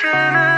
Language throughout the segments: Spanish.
should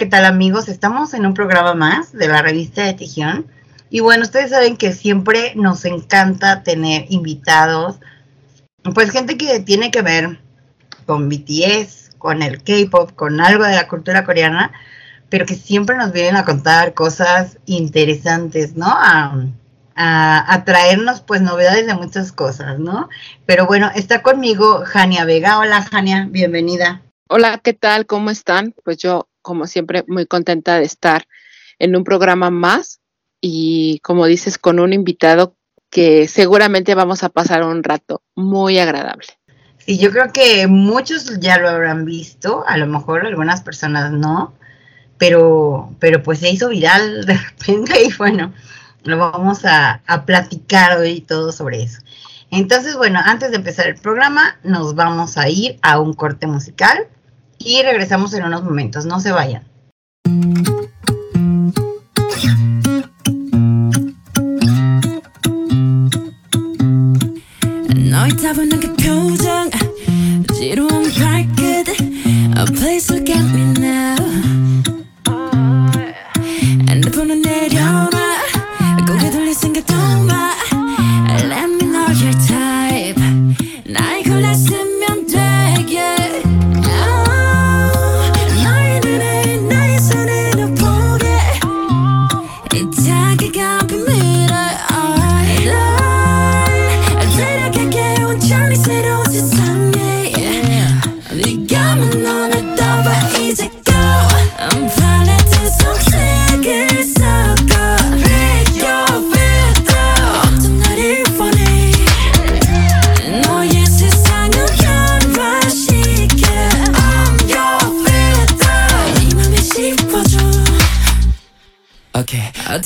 ¿qué tal amigos? Estamos en un programa más de la revista de Tijión. Y bueno, ustedes saben que siempre nos encanta tener invitados, pues gente que tiene que ver con BTS, con el K-Pop, con algo de la cultura coreana, pero que siempre nos vienen a contar cosas interesantes, ¿no? A, a, traernos pues novedades de muchas cosas, ¿no? Pero bueno, está conmigo Jania Vega. Hola Jania, bienvenida. Hola, ¿qué tal? ¿Cómo están? Pues yo como siempre, muy contenta de estar en un programa más y, como dices, con un invitado que seguramente vamos a pasar un rato muy agradable. Sí, yo creo que muchos ya lo habrán visto, a lo mejor algunas personas no, pero, pero pues se hizo viral de repente y bueno, lo vamos a, a platicar hoy todo sobre eso. Entonces, bueno, antes de empezar el programa, nos vamos a ir a un corte musical y regresamos en unos momentos. No se vayan.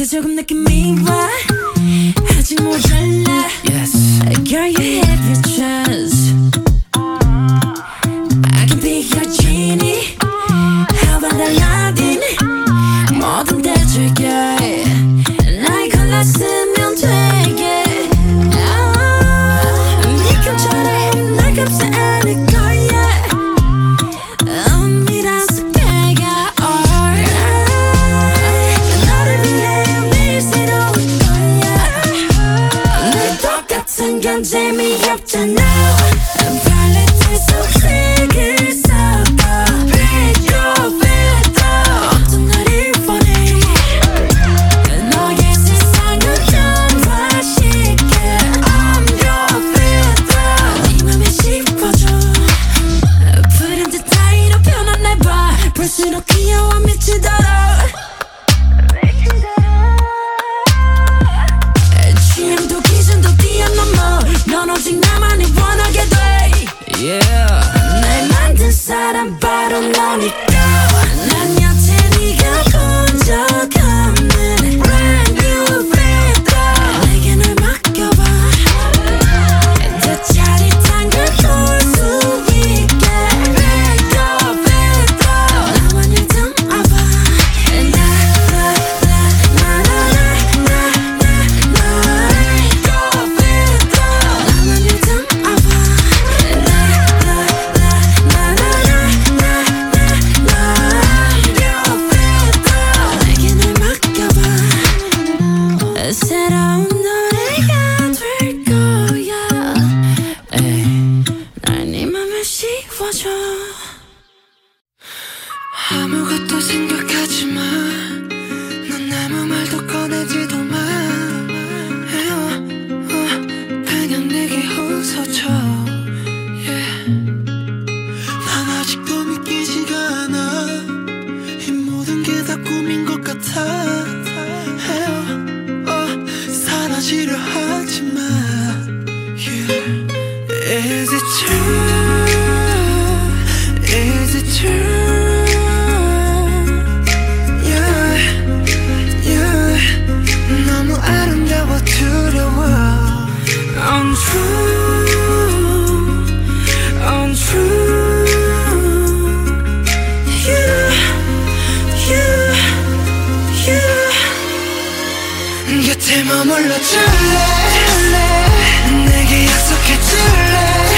때 조금 느낌이 와 곁에 머물러 줄래? 내게 약속해 줄래?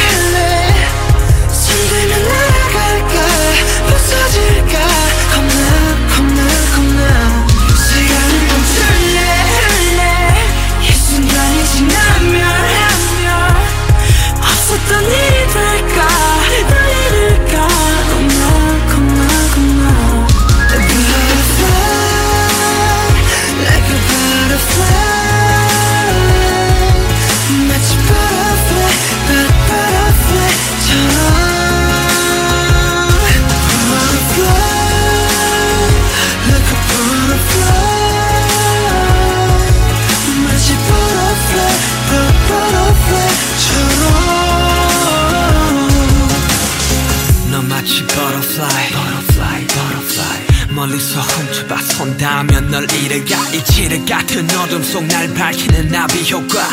널 잃어가 이치를 같은 어둠 속 날 밝히는 나비 효과.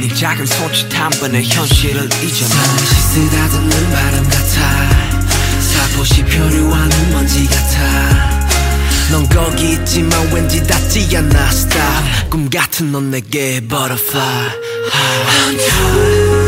네 작은 손짓 한 번에 현실을 잊어놔. 잠시 쓰다듬는 바람 같아. 살포시 표류하는 먼지 같아. 넌 거기 있지만 왠지 닿지 않아 Stop 꿈 같은 넌 내게 butterfly. 곁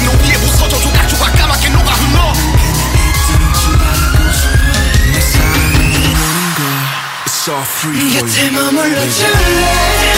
맘은 아직 너 위에 부서져 조각조각 까맣게 녹아 흘러 내 사랑은 너는 걸 It's all free for you 곁에 머물러 줄래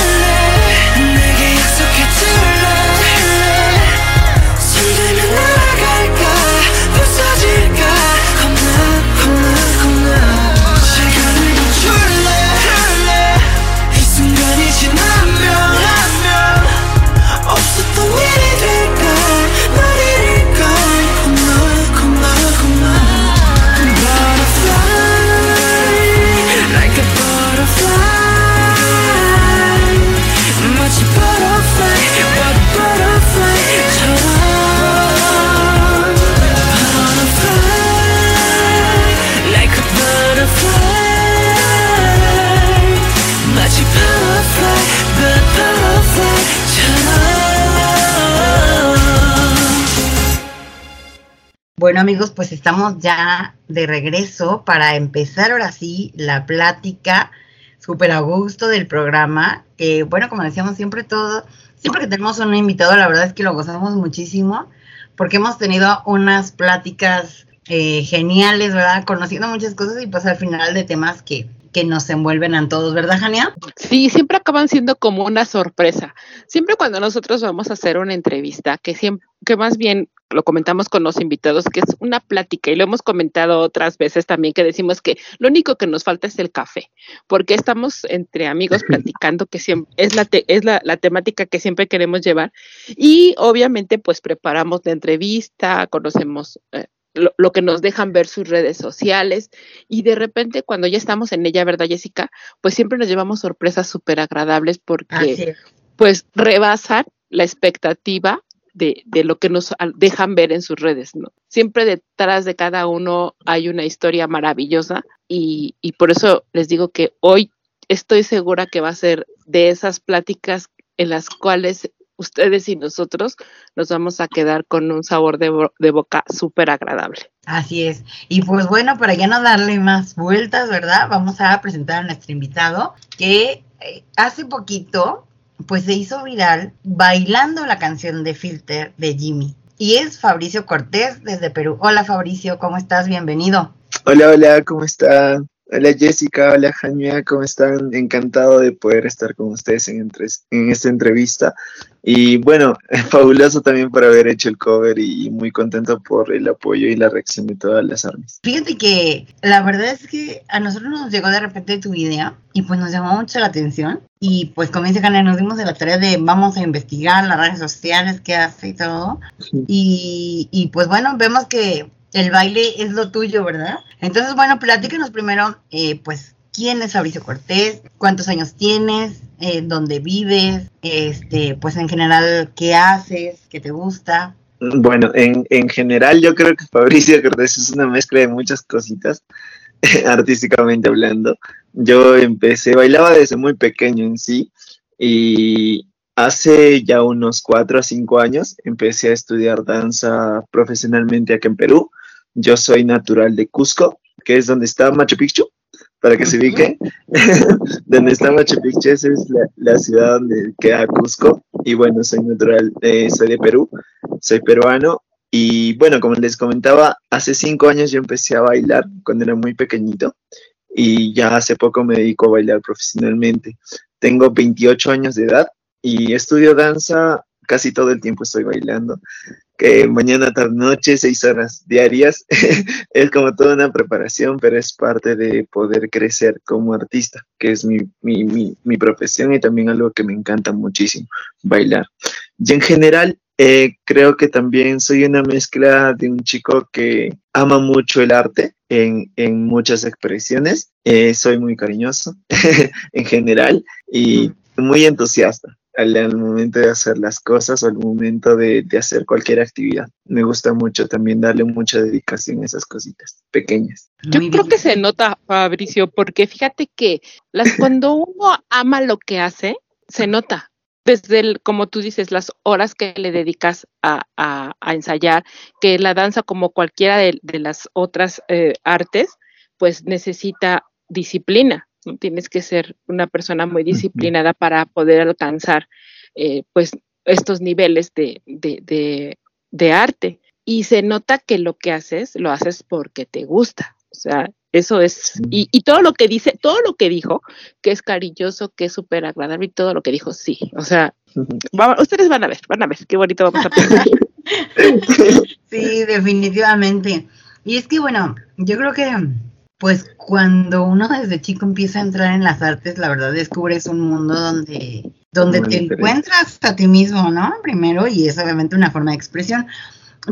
Bueno amigos, pues estamos ya de regreso para empezar ahora sí la plática súper a gusto del programa. Que bueno, como decíamos siempre todo, siempre que tenemos un invitado, la verdad es que lo gozamos muchísimo porque hemos tenido unas pláticas eh, geniales, ¿verdad? Conociendo muchas cosas y pues al final de temas que, que nos envuelven a todos, ¿verdad, Jania? Sí, siempre acaban siendo como una sorpresa. Siempre cuando nosotros vamos a hacer una entrevista, que siempre, que más bien lo comentamos con los invitados, que es una plática, y lo hemos comentado otras veces también, que decimos que lo único que nos falta es el café, porque estamos entre amigos platicando, que siempre es la, te- es la, la temática que siempre queremos llevar, y obviamente pues preparamos la entrevista, conocemos eh, lo, lo que nos dejan ver sus redes sociales, y de repente cuando ya estamos en ella, ¿verdad, Jessica? Pues siempre nos llevamos sorpresas súper agradables porque pues rebasan la expectativa de, de lo que nos dejan ver en sus redes, ¿no? Siempre detrás de cada uno hay una historia maravillosa y, y por eso les digo que hoy estoy segura que va a ser de esas pláticas en las cuales ustedes y nosotros nos vamos a quedar con un sabor de, de boca súper agradable. Así es. Y pues bueno, para ya no darle más vueltas, ¿verdad? Vamos a presentar a nuestro invitado que eh, hace poquito pues se hizo viral bailando la canción de Filter de Jimmy. Y es Fabricio Cortés desde Perú. Hola Fabricio, ¿cómo estás? Bienvenido. Hola, hola, ¿cómo están? Hola Jessica, hola Jaime, ¿cómo están? Encantado de poder estar con ustedes en, en esta entrevista. Y bueno, fabuloso también por haber hecho el cover y muy contento por el apoyo y la reacción de todas las armas. Fíjate que la verdad es que a nosotros nos llegó de repente tu video y pues nos llamó mucho la atención. Y pues como dice Jana, nos dimos de la tarea de vamos a investigar las redes sociales, qué hace y todo. Y, y pues bueno, vemos que el baile es lo tuyo, ¿verdad? Entonces, bueno, platícanos primero, eh, pues, ¿quién es Fabricio Cortés? ¿Cuántos años tienes? Eh, ¿Dónde vives? Este, pues en general, ¿qué haces? ¿Qué te gusta? Bueno, en, en general yo creo que Fabricio Cortés es una mezcla de muchas cositas, artísticamente hablando. Yo empecé, bailaba desde muy pequeño en sí y hace ya unos cuatro a cinco años empecé a estudiar danza profesionalmente aquí en Perú. Yo soy natural de Cusco, que es donde está Machu Picchu, para que se ubique. donde está Machu Picchu, es la, la ciudad donde queda Cusco. Y bueno, soy natural, eh, soy de Perú soy peruano y bueno, como les comentaba, hace cinco años yo empecé a bailar cuando era muy pequeñito y ya hace poco me dedico a bailar profesionalmente. Tengo 28 años de edad y estudio danza, casi todo el tiempo estoy bailando. Mañana, tarde, noche, seis horas diarias. es como toda una preparación, pero es parte de poder crecer como artista, que es mi, mi, mi, mi profesión y también algo que me encanta muchísimo, bailar. Y en general, eh, creo que también soy una mezcla de un chico que ama mucho el arte en, en muchas expresiones. Eh, soy muy cariñoso en general y muy entusiasta al, al momento de hacer las cosas o al momento de, de hacer cualquier actividad. Me gusta mucho también darle mucha dedicación a esas cositas pequeñas. Yo Muy creo bien. que se nota, Fabricio, porque fíjate que las, cuando uno ama lo que hace, se nota. Desde, el, como tú dices, las horas que le dedicas a, a- a ensayar, que la danza, como cualquiera de, de las otras eh, artes, pues necesita disciplina. ¿No? Tienes que ser una persona muy disciplinada para poder alcanzar eh, pues estos niveles de, de, de, de arte. Y se nota que lo que haces, lo haces porque te gusta. O sea, eso es, y, y todo lo que dice, todo lo que dijo, que es cariñoso, que es súper agradable y todo lo que dijo, sí. O sea, va- ustedes van a ver, van a ver qué bonito vamos a pasar. Sí, definitivamente. Y es que, bueno, yo creo que, pues, cuando uno desde chico empieza a entrar en las artes, la verdad descubres un mundo donde, donde Muy te encuentras a ti mismo, ¿no? Primero, y es obviamente una forma de expresión.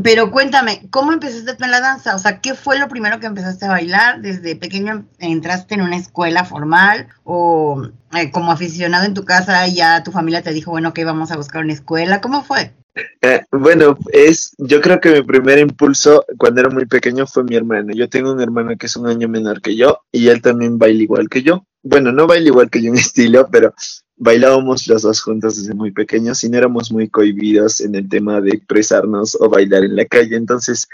Pero cuéntame, ¿cómo empezaste en la danza? O sea, ¿qué fue lo primero que empezaste a bailar? ¿Desde pequeño entraste en una escuela formal? ¿O eh, como aficionado en tu casa ya tu familia te dijo, bueno, que vamos a buscar una escuela? ¿Cómo fue? Eh, bueno, es, yo creo que mi primer impulso cuando era muy pequeño fue mi hermano. Yo tengo un hermano que es un año menor que yo y él también baila igual que yo. Bueno, no baila igual que yo en estilo, pero bailábamos los dos juntos desde muy pequeños y no éramos muy cohibidos en el tema de expresarnos o bailar en la calle. Entonces,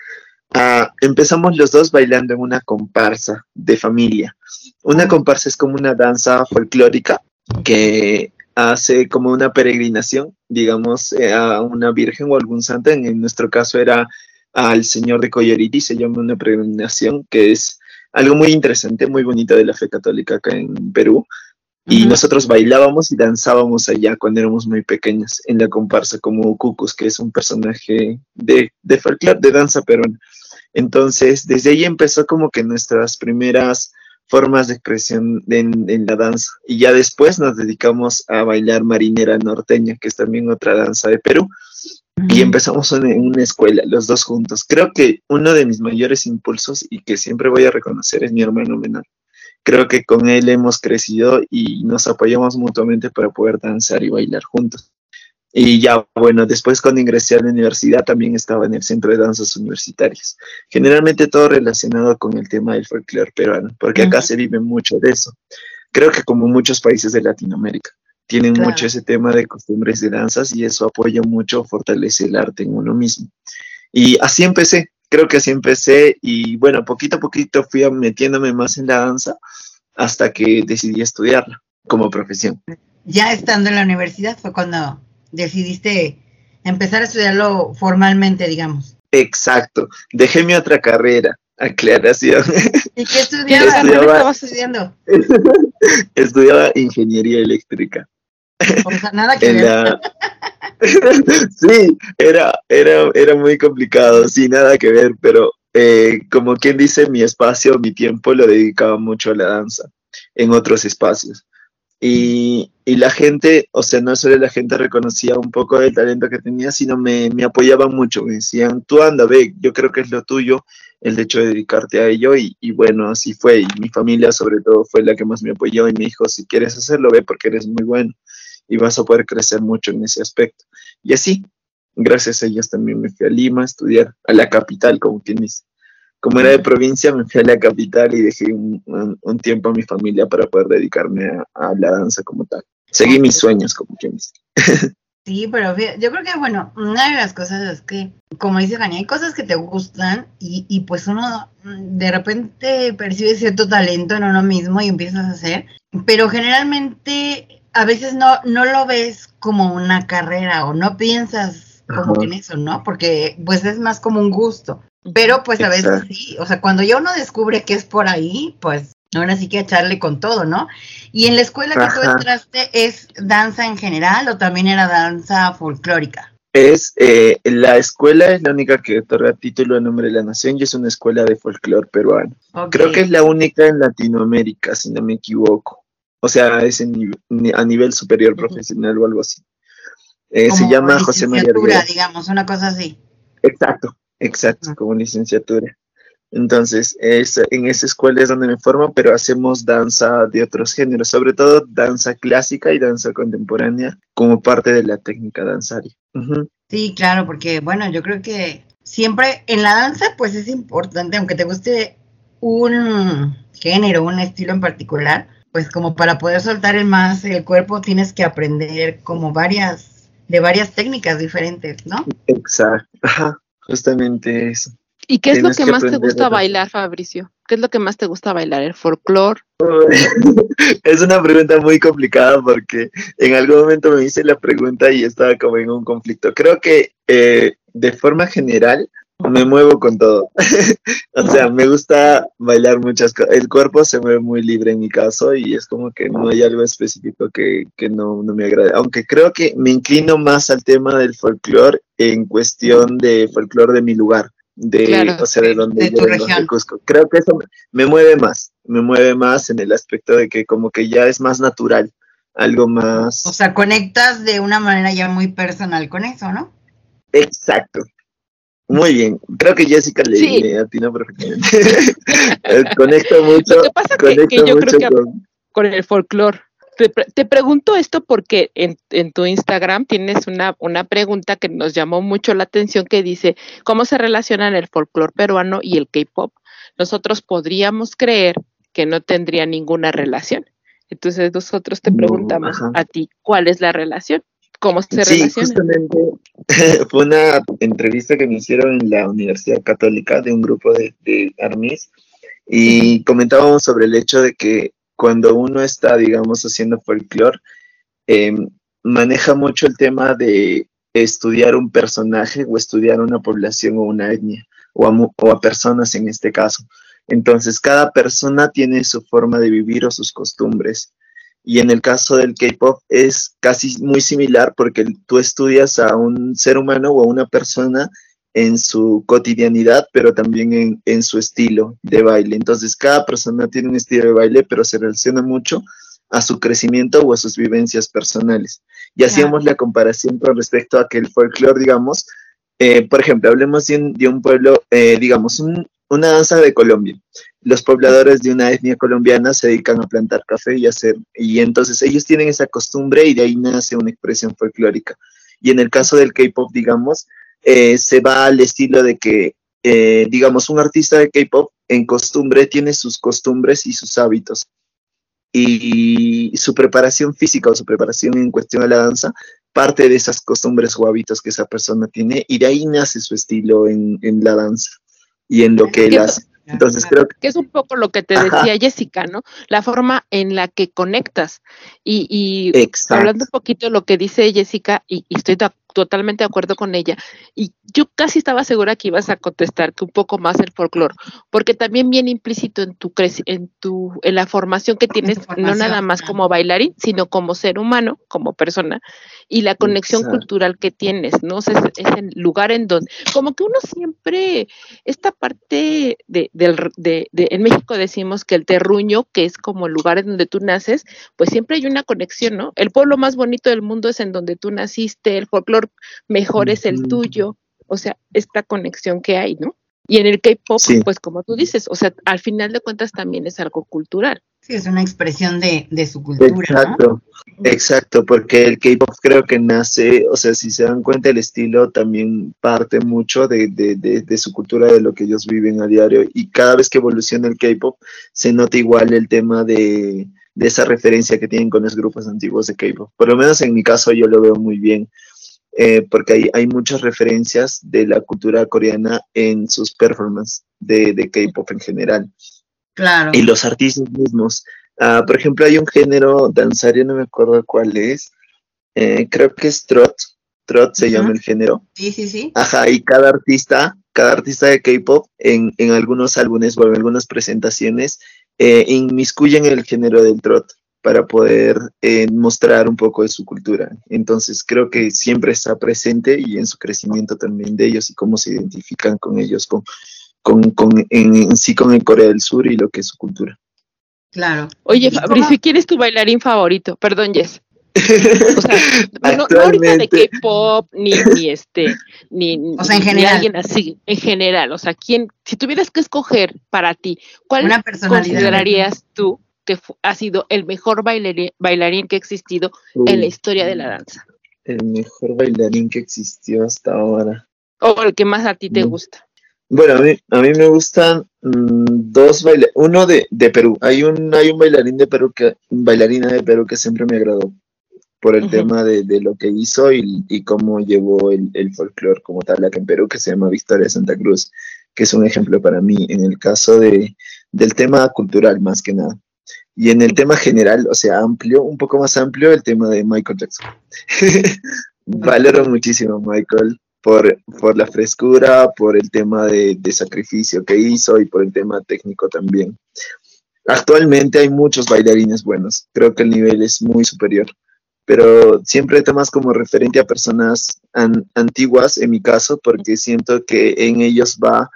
ah, empezamos los dos bailando en una comparsa de familia. Una comparsa es como una danza folclórica que hace como una peregrinación, digamos, eh, a una virgen o algún santo. En, nuestro caso era al señor de Coyariti, se llama una peregrinación, que es algo muy interesante, muy bonito de la fe católica acá en Perú. Y nosotros bailábamos y danzábamos allá cuando éramos muy pequeños, en la comparsa, como Cucus, que es un personaje de, de folclore, de danza peruana. Entonces, desde ahí empezó como que nuestras primeras formas de expresión en, en la danza. Y ya después nos dedicamos a bailar marinera norteña, que es también otra danza de Perú. Y empezamos en en una escuela, los dos juntos. Creo que uno de mis mayores impulsos y que siempre voy a reconocer es mi hermano menor. Creo que con él hemos crecido y nos apoyamos mutuamente para poder danzar y bailar juntos. Y ya, bueno, después cuando ingresé a la universidad también estaba en el Centro de Danzas Universitarias. Generalmente todo relacionado con el tema del folclore peruano, porque acá se vive mucho de eso. Creo que como muchos países de Latinoamérica, tienen Claro. mucho ese tema de costumbres de danzas y eso apoya mucho, fortalece el arte en uno mismo. Y así empecé, creo que así empecé y bueno, poquito a poquito fui metiéndome más en la danza hasta que decidí estudiarla como profesión. ya estando en la universidad fue cuando decidiste empezar a estudiarlo formalmente, digamos. Exacto, dejé mi otra carrera, aclaración. ¿Y qué estudiabas? carrera ¿Qué estudiaba? estabas estudiando? Estudiaba ingeniería eléctrica. O sea, nada que ver. sí, era, era, era muy complicado, sin nada que ver, pero eh, como quien dice, mi espacio, mi tiempo lo dedicaba mucho a la danza en otros espacios. Y, y la gente, o sea, no solo la gente reconocía un poco del talento que tenía, sino me, me apoyaban mucho, me decían, tú anda, ve, yo creo que es lo tuyo el hecho de dedicarte a ello y, y bueno, así fue. Y mi familia sobre todo fue la que más me apoyó y me dijo, si quieres hacerlo, ve porque eres muy bueno y vas a poder crecer mucho en ese aspecto. Y así, gracias a ellos también me fui a Lima a estudiar, a la capital, como quien dice. Como era de provincia, me fui a la capital y dejé un, un- un tiempo a mi familia para poder dedicarme a, a la danza como tal. Seguí mis sueños, como quien dice. Sí, pero yo creo que, bueno, una de las cosas es que, como dice Jani, hay cosas que te gustan y, y pues uno de repente percibe cierto talento en uno mismo y empiezas a hacer, pero generalmente a veces no, no lo ves como una carrera o no piensas como Ajá. en eso, ¿no? Porque pues es más como un gusto. Pero pues a veces sí, o sea, cuando ya uno descubre que es por ahí, pues Ahora sí que echarle con todo, ¿no? Y en la escuela que tú entraste, ¿es danza en general o también era danza folclórica? Es, eh, la escuela es la única que otorga título a nombre de la nación y es una escuela de folclore peruano. Creo que es la única en Latinoamérica, si no me equivoco. O sea, es en a nivel superior profesional o algo así. Eh, se llama José María licenciatura, Arguedas. digamos, una cosa así. Exacto, exacto, como licenciatura. Entonces, es, en esa escuela es donde me formo, pero hacemos danza de otros géneros, sobre todo danza clásica y danza contemporánea como parte de la técnica danzaria. Sí, claro, porque bueno, yo creo que siempre en la danza pues es importante, aunque te guste un género, un estilo en particular, pues como para poder soltar el más el cuerpo tienes que aprender como varias, de varias técnicas diferentes, ¿no? Exacto, ajá, justamente eso. ¿Y qué es lo que que más te gusta bailar, Fabricio? ¿Qué es lo que más te gusta bailar? ¿El folclore? Es una pregunta muy complicada porque en algún momento me hice la pregunta y estaba como en un conflicto. Creo que eh, de forma general me muevo con todo. o sea, me gusta bailar muchas cosas. El cuerpo se mueve muy libre en mi caso y es como que no hay algo específico que, que no, no me agrade. Aunque creo que me inclino más al tema del folclore en cuestión de folclore de mi lugar. De, Claro, o sea, de donde de tu. Cusco. Creo que eso me, me mueve más, me mueve más en el aspecto de que como que ya es más natural, algo más O sea, conectas de una manera ya muy personal con eso, ¿no? exacto. Muy bien, creo que Jessica le, Sí. le atinó perfectamente. Conecto mucho, Lo que pasa que- conecto que yo creo mucho que- con... con el folclore. Te, te pregunto esto porque en, en tu Instagram tienes una, una pregunta que nos llamó mucho la atención que dice, ¿cómo se relacionan el folclore peruano y el K-pop? Nosotros podríamos creer que no tendría ninguna relación. Entonces nosotros te preguntamos a ti, ¿cuál es la relación? ¿Cómo se Sí, relaciona? justamente fue una entrevista que me hicieron en la Universidad Católica de un grupo de, de y comentábamos sobre el hecho de que cuando uno está, digamos, haciendo folclore, eh, maneja mucho el tema de estudiar un personaje o estudiar una población o una etnia o a, o a personas en este caso. Entonces, cada persona tiene su forma de vivir o sus costumbres. Y en el caso del K-pop es casi muy similar porque tú estudias a un ser humano o a una persona en su cotidianidad, pero también en, en su estilo de baile. Entonces, cada persona tiene un estilo de baile, pero se relaciona mucho a su crecimiento o a sus vivencias personales. Y hacíamos la comparación con respecto a que el folclore, digamos, eh, por ejemplo, hablemos de un, de un pueblo, eh, digamos, un- una danza de Colombia. Los pobladores de una etnia colombiana se dedican a plantar café y hacer, y entonces ellos tienen esa costumbre y de ahí nace una expresión folclórica. Y en el caso del K-pop, digamos, eh, se va al estilo de que, eh, digamos, un artista de K-pop en costumbre tiene sus costumbres y sus hábitos. Y su preparación física o su preparación en cuestión a la danza parte de esas costumbres o hábitos que esa persona tiene y de ahí nace su estilo en, en la danza y en lo que él ¿Qué- hace. Entonces creo que que es un poco lo que te Ajá. decía Jessica, ¿no? La forma en la que conectas. Y, y exacto. hablando un poquito de lo que dice Jessica, y, y estoy to- totalmente de acuerdo con ella, y yo casi estaba segura que ibas a contestar que un poco más el folclore, porque también viene implícito en tu en tu en la formación que tienes, no nada más como bailarín, sino como ser humano, como persona, y la conexión Exacto. cultural que tienes, ¿no? O sea, es, es el lugar en donde, como que uno siempre, esta parte de, del, de, de- en México decimos que el terruño, que es como el lugar en donde tú naces, pues siempre hay una conexión, ¿no? El pueblo más bonito del mundo es en donde tú naciste, el folclore mejor es el tuyo, o sea, esta conexión que hay, ¿no? Y en el K-pop, Sí. pues como tú dices, o sea, al final de cuentas también es algo cultural. Sí, es una expresión de, de su cultura, ¿no? Exacto, exacto, porque el K-pop creo que nace, o sea, si se dan cuenta, el estilo también parte mucho de, de, de, de su cultura, de lo que ellos viven a diario, y cada vez que evoluciona el K-pop, se nota igual el tema de, de esa referencia que tienen con los grupos antiguos de K-pop. Por lo menos en mi caso yo lo veo muy bien, eh, porque hay, hay muchas referencias de la cultura coreana en sus performances de, de K-pop en general Claro. y los artistas mismos. Ah, por ejemplo, hay un género danzario, no me acuerdo cuál es, eh, creo que es trot, trot se llama el género. Sí, sí, sí. Ajá, y cada artista, cada artista de K-pop en, en algunos álbumes o en algunas presentaciones eh, inmiscuyen el género del trot para poder eh, mostrar un poco de su cultura. Entonces creo que siempre está presente y en su crecimiento también de ellos y cómo se identifican con ellos, con, con, con en, en sí con el Corea del Sur y lo que es su cultura. Claro. Oye, ¿Y cómo- Fabricio, ¿quién es tu bailarín favorito? Perdón, Jess. O sea, no, no ahorita de K-pop, ni, ni este, ni, O sea, en ni general. alguien así, en general. O sea, ¿quién, si tuvieras que escoger para ti, ¿cuál Una personalidad. considerarías tú que ha sido el mejor bailarín, bailarín que ha existido en la historia de la danza? El mejor bailarín que existió hasta ahora. O el que más a ti te Mm. gusta. Bueno, a mí, a mí me gustan mm, dos bailarines, uno de, de Perú. Hay un, hay un bailarín de Perú que, bailarina de Perú que siempre me agradó por el tema de, de lo que hizo y, y cómo llevó el, el folclore como tal acá en Perú, que se llama Victoria Santa Cruz, que es un ejemplo para mí en el caso de, del tema cultural más que nada. Y en el tema general, o sea, amplio, un poco más amplio, el tema de Michael Jackson. Valoro muchísimo a Michael por, por la frescura, por el tema de, de sacrificio que hizo y por el tema técnico también. Actualmente hay muchos bailarines buenos, creo que el nivel es muy superior, pero siempre tomas como referente a personas an- antiguas, en mi caso, porque siento que en ellos va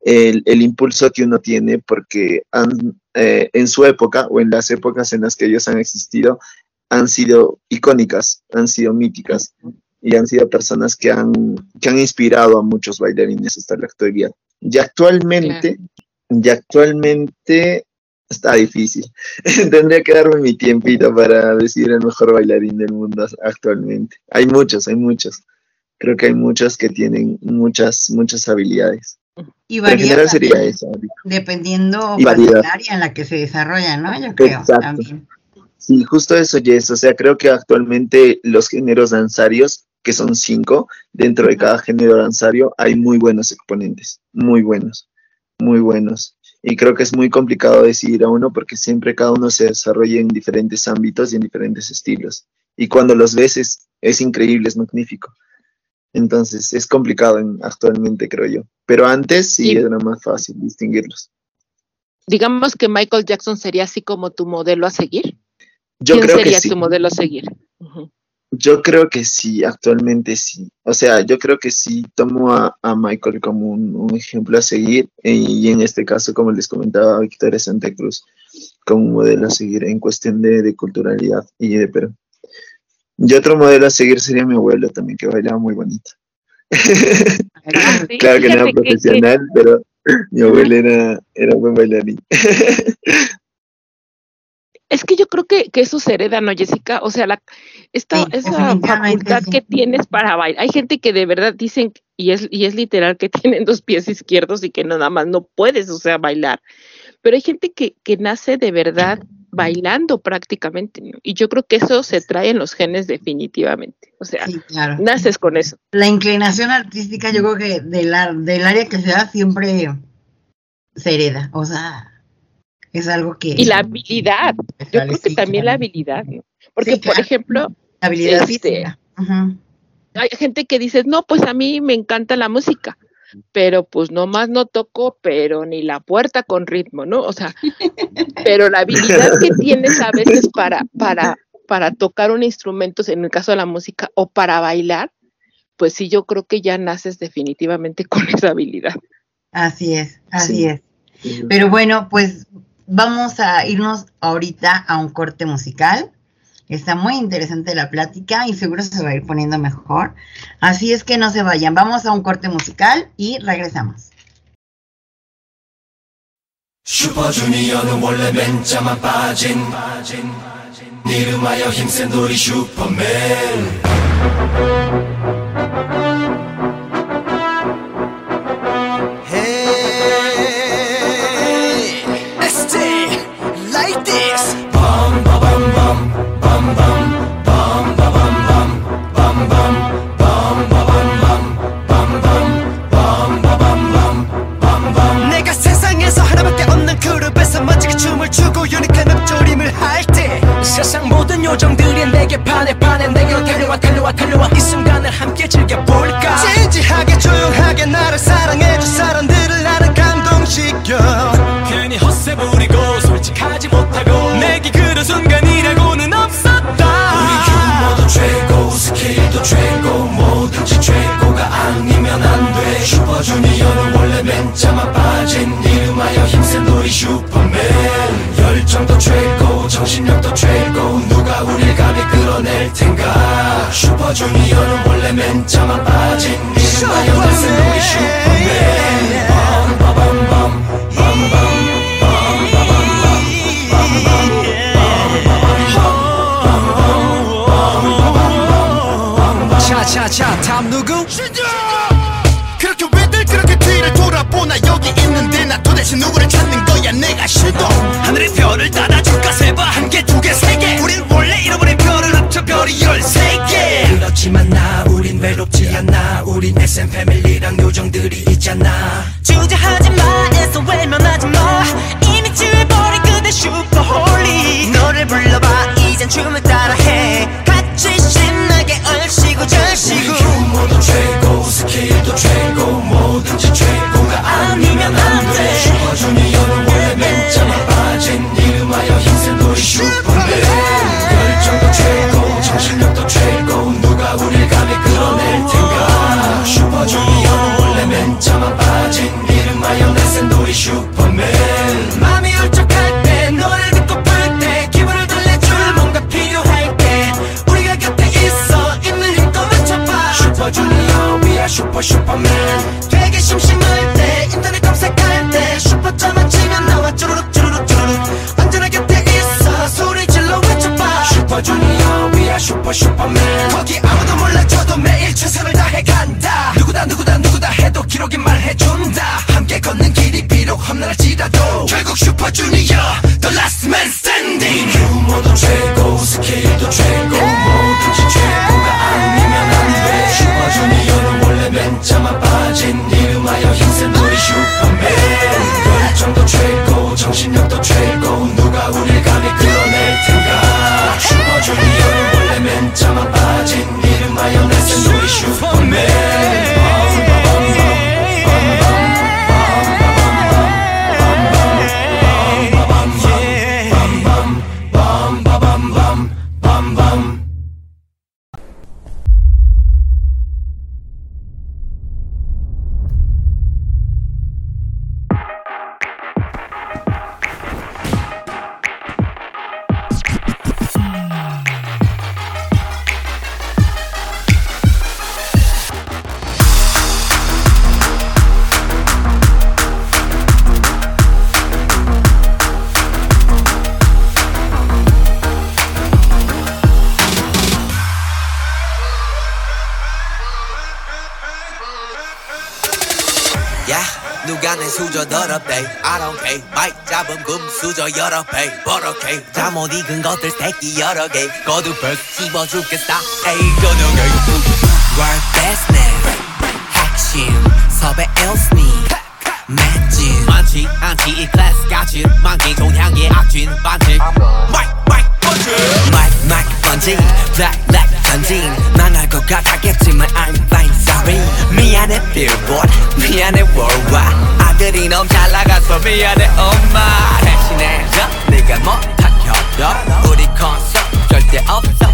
el, el impulso que uno tiene, porque han, eh, en su época o en las épocas en las que ellos han existido, han sido icónicas, han sido míticas y han sido personas que han, que han inspirado a muchos bailarines hasta la actualidad. Y actualmente, y actualmente está difícil. Tendría que darme mi tiempito para decir el mejor bailarín del mundo actualmente. Hay muchos, hay muchos. Creo que hay muchos que tienen muchas, muchas habilidades. Y en varía sería eso. dependiendo Y pues, del área en la que se desarrolla, ¿no? Yo creo Exacto. también. Sí, justo eso, Jess. O sea, creo que actualmente los géneros danzarios, que son cinco, dentro de cada género danzario hay muy buenos exponentes, muy buenos, muy buenos. Y creo que es muy complicado decidir a uno porque siempre cada uno se desarrolla en diferentes ámbitos y en diferentes estilos. Y cuando los ves es, es increíble, es magnífico. Entonces es complicado en- actualmente, creo yo. Pero antes sí era más fácil distinguirlos. Digamos que Michael Jackson sería así como tu modelo a seguir. Yo ¿Quién creo que sería sí. tu modelo a seguir? Yo creo que sí, actualmente sí. O sea, yo creo que sí tomo a, a Michael como un, un ejemplo a seguir y en este caso, como les comentaba, Victoria Santa Cruz como un modelo a seguir en cuestión de, de culturalidad y de Perú. Y otro modelo a seguir sería mi abuelo también, que bailaba muy bonito. Ah, sí, claro que no era que- profesional, pero mi abuelo era, era buen bailarín. Es que yo creo que, que eso se hereda, ¿no, Jessica? O sea, la, esta, Sí, esa facultad sí. que tienes para bailar. Hay gente que de verdad dicen, y es, y es literal, que tienen dos pies izquierdos y que nada más no puedes, o sea, bailar. Pero hay gente que, que nace de verdad bailando prácticamente, ¿no? Y yo creo que eso se trae en los genes definitivamente. O sea, Sí, claro. naces con eso. La inclinación artística, yo creo que de la- del área que sea siempre se hereda. O sea, es algo que. Y la habilidad. Yo creo que Sí, también la habilidad, ¿no? Porque, Sí, por ejemplo, habilidad este, física. Ujú. hay gente que dice, no, pues a mí me encanta la música, pero pues nomás no toco, pero ni la puerta con ritmo, ¿no? O sea, pero la habilidad que tienes a veces para, para, para tocar un instrumento, en el caso de la música, o para bailar, pues sí, yo creo que ya naces definitivamente con esa habilidad. Así es, así Sí. es. Pero bueno, pues vamos a irnos ahorita a un corte musical. Está muy interesante la plática y seguro se va a ir poniendo mejor. Así es que no se vayan. Vamos a un corte musical y regresamos. 주고 유니크한 읊조림을 할 때 세상 모든 요정들이 내게 반해 반해 내게로 달려와 달려와 달려와 이 순간을 함께 즐겨볼까? 진지하게 조용하게 나를 사랑해준 사람들을 나를 감동시켜. 괜히 헛세 부리고 솔직하지 못하고 내게 그런 순간이라고는 없었다. 우리 춤도 최고 스킬도 최고 모든 지 최고 히 맨자만 빠진 이름하여 힘센 우리 슈퍼맨. 열정도 최고 정신력도 최고 누가 우릴 감히 끌어낼 텐가? 슈퍼주니어는 원래 맨자만 빠진 이름하여 힘센 우리 슈퍼맨. 빰빠밤밤 빰빰 차차차 다 대체 누구를 찾는 거야? 내가 싫도 하늘의 별을 따라줄까? 세봐 한 개 두 개 세 개. 우린 원래 잃어버린 별을 합쳐 별이 열세 개. 그렇지만 나 우린 외롭지 않아. 우린 SM 패밀리랑 요정들이 있잖아. 주저하지 마. 애써 외면하 더럽대 I don't care. 마이크 잡음 금수저 여러 배 버럭해 잠못 익은 것들 새끼 여러 개 거두 벌 씹어 죽겠어 에이 거두개 World best man 핵심 섭외 일스니 맷진 많지 않지 이 클래스 같이 만기 종향의 악진 반칙 마이크 마이크 번지. 마이크 마이크 번지 블랙 블랙 전진 망할 것 같았겠지만 I'm fine sorry. 미안해 billboard. 미안해 worldwide 아들이 너무 잘 나가서 미안해 엄마. 대신해줘 네가 못한 협력 우리 콘서트 절대 없어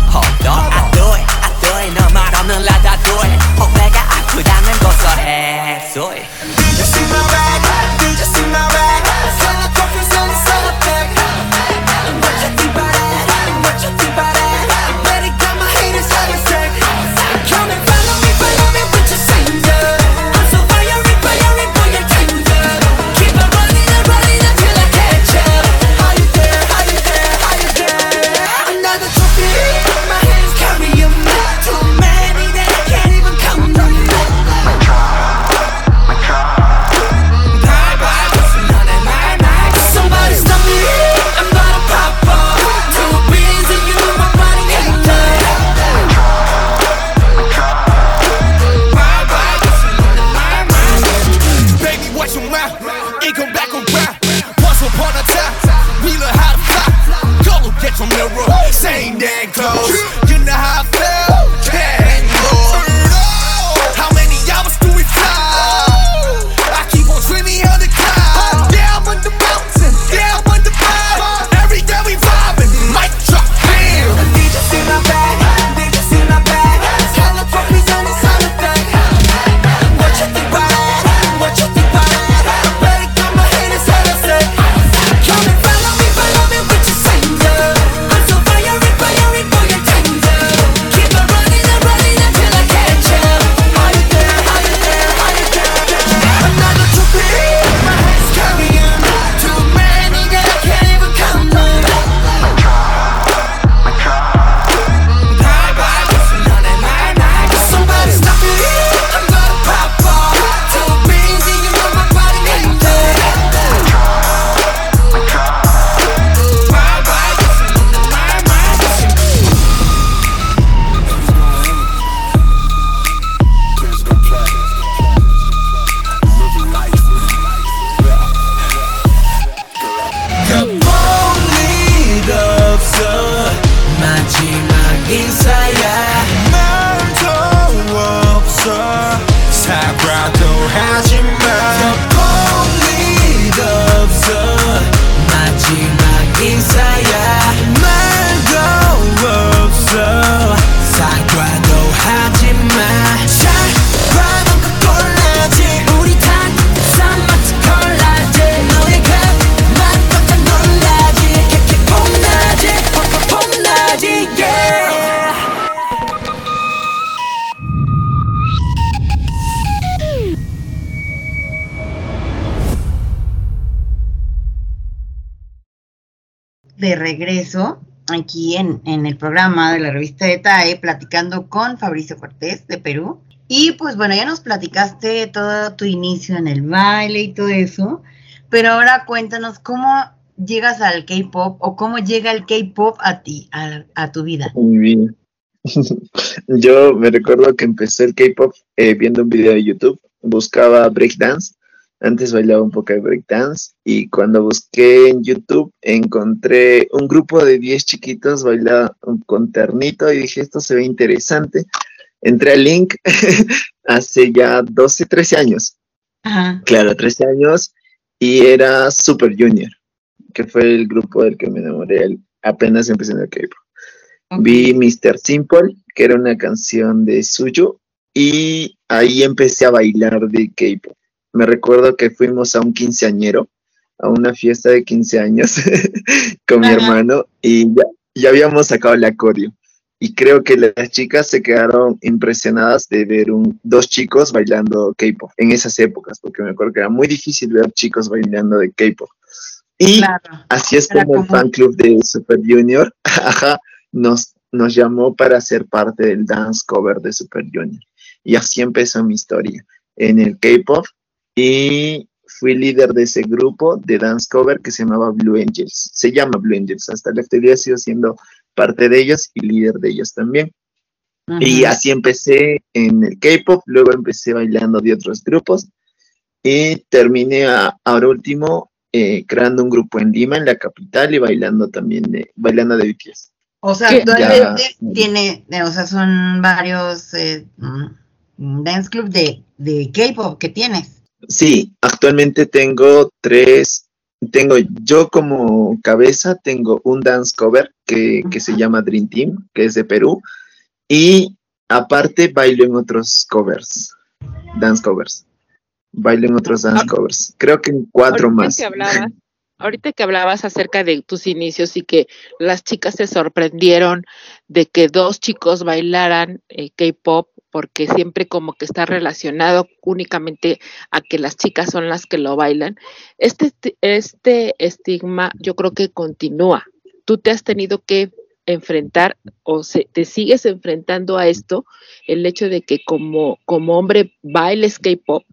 on I do it I do it. 너말 없는 라다 do it 혹배가 아프다면 고소해 it regreso aquí en, el programa de la revista de TAE, platicando con Fabricio Cortés de Perú. Y pues bueno, ya nos platicaste todo tu inicio en el baile y todo eso, pero ahora cuéntanos cómo llegas al K-pop o cómo llega el K-pop a ti, a, tu vida. Yo me recuerdo que empecé el K-pop eh, viendo un video de YouTube, buscaba breakdance. Antes bailaba un poco de breakdance y cuando busqué en YouTube encontré un grupo de 10 chiquitos bailando con ternito y dije, esto se ve interesante. Entré al link hace ya 12, 13 años. Ajá. Claro, 13 años y era Super Junior, que fue el grupo del que me enamoré el- apenas empecé en el K-pop. Vi Mr. Simple, que era una canción de suyo, y ahí empecé a bailar de K-pop. Me recuerdo que fuimos a un quinceañero, a una fiesta de 15 años con mi hermano, y ya, ya habíamos sacado la coreo. Y creo que las chicas se quedaron impresionadas de ver un, dos chicos bailando K-pop en esas épocas, porque me acuerdo que era muy difícil ver chicos bailando de K-pop. Y Claro. Así es como el fan club de Super Junior ajá, nos, nos llamó para ser parte del dance cover de Super Junior. Y así empezó mi historia en el K-pop y fui líder de ese grupo de dance cover que se llamaba Blue Angels. Se llama Blue Angels. Hasta la actualidad sigo siendo parte de ellos y líder de ellos también. Y así empecé en el K-pop, luego empecé bailando de otros grupos y terminé a- ahora último eh, creando un grupo en Lima, en la capital, y bailando también de, bailando de BTS. O sea, actualmente Ya. tiene, eh, o sea, son varios eh, mm, dance club de, de K-pop que tienes. Sí, actualmente tengo tres, tengo yo como cabeza, tengo un dance cover que, que se llama Dream Team, que es de Perú, y aparte bailo en otros covers, dance covers. Bailo en otros dance covers. Creo que en cuatro ahorita más. Que hablabas, ahorita que hablabas acerca de tus inicios y que las chicas se sorprendieron de que dos chicos bailaran eh, K-pop, porque siempre como que está relacionado únicamente a que las chicas son las que lo bailan. Este, este estigma yo creo que continúa. Tú te has tenido que enfrentar o se- te sigues enfrentando a esto, el hecho de que como, como hombre bailes K-pop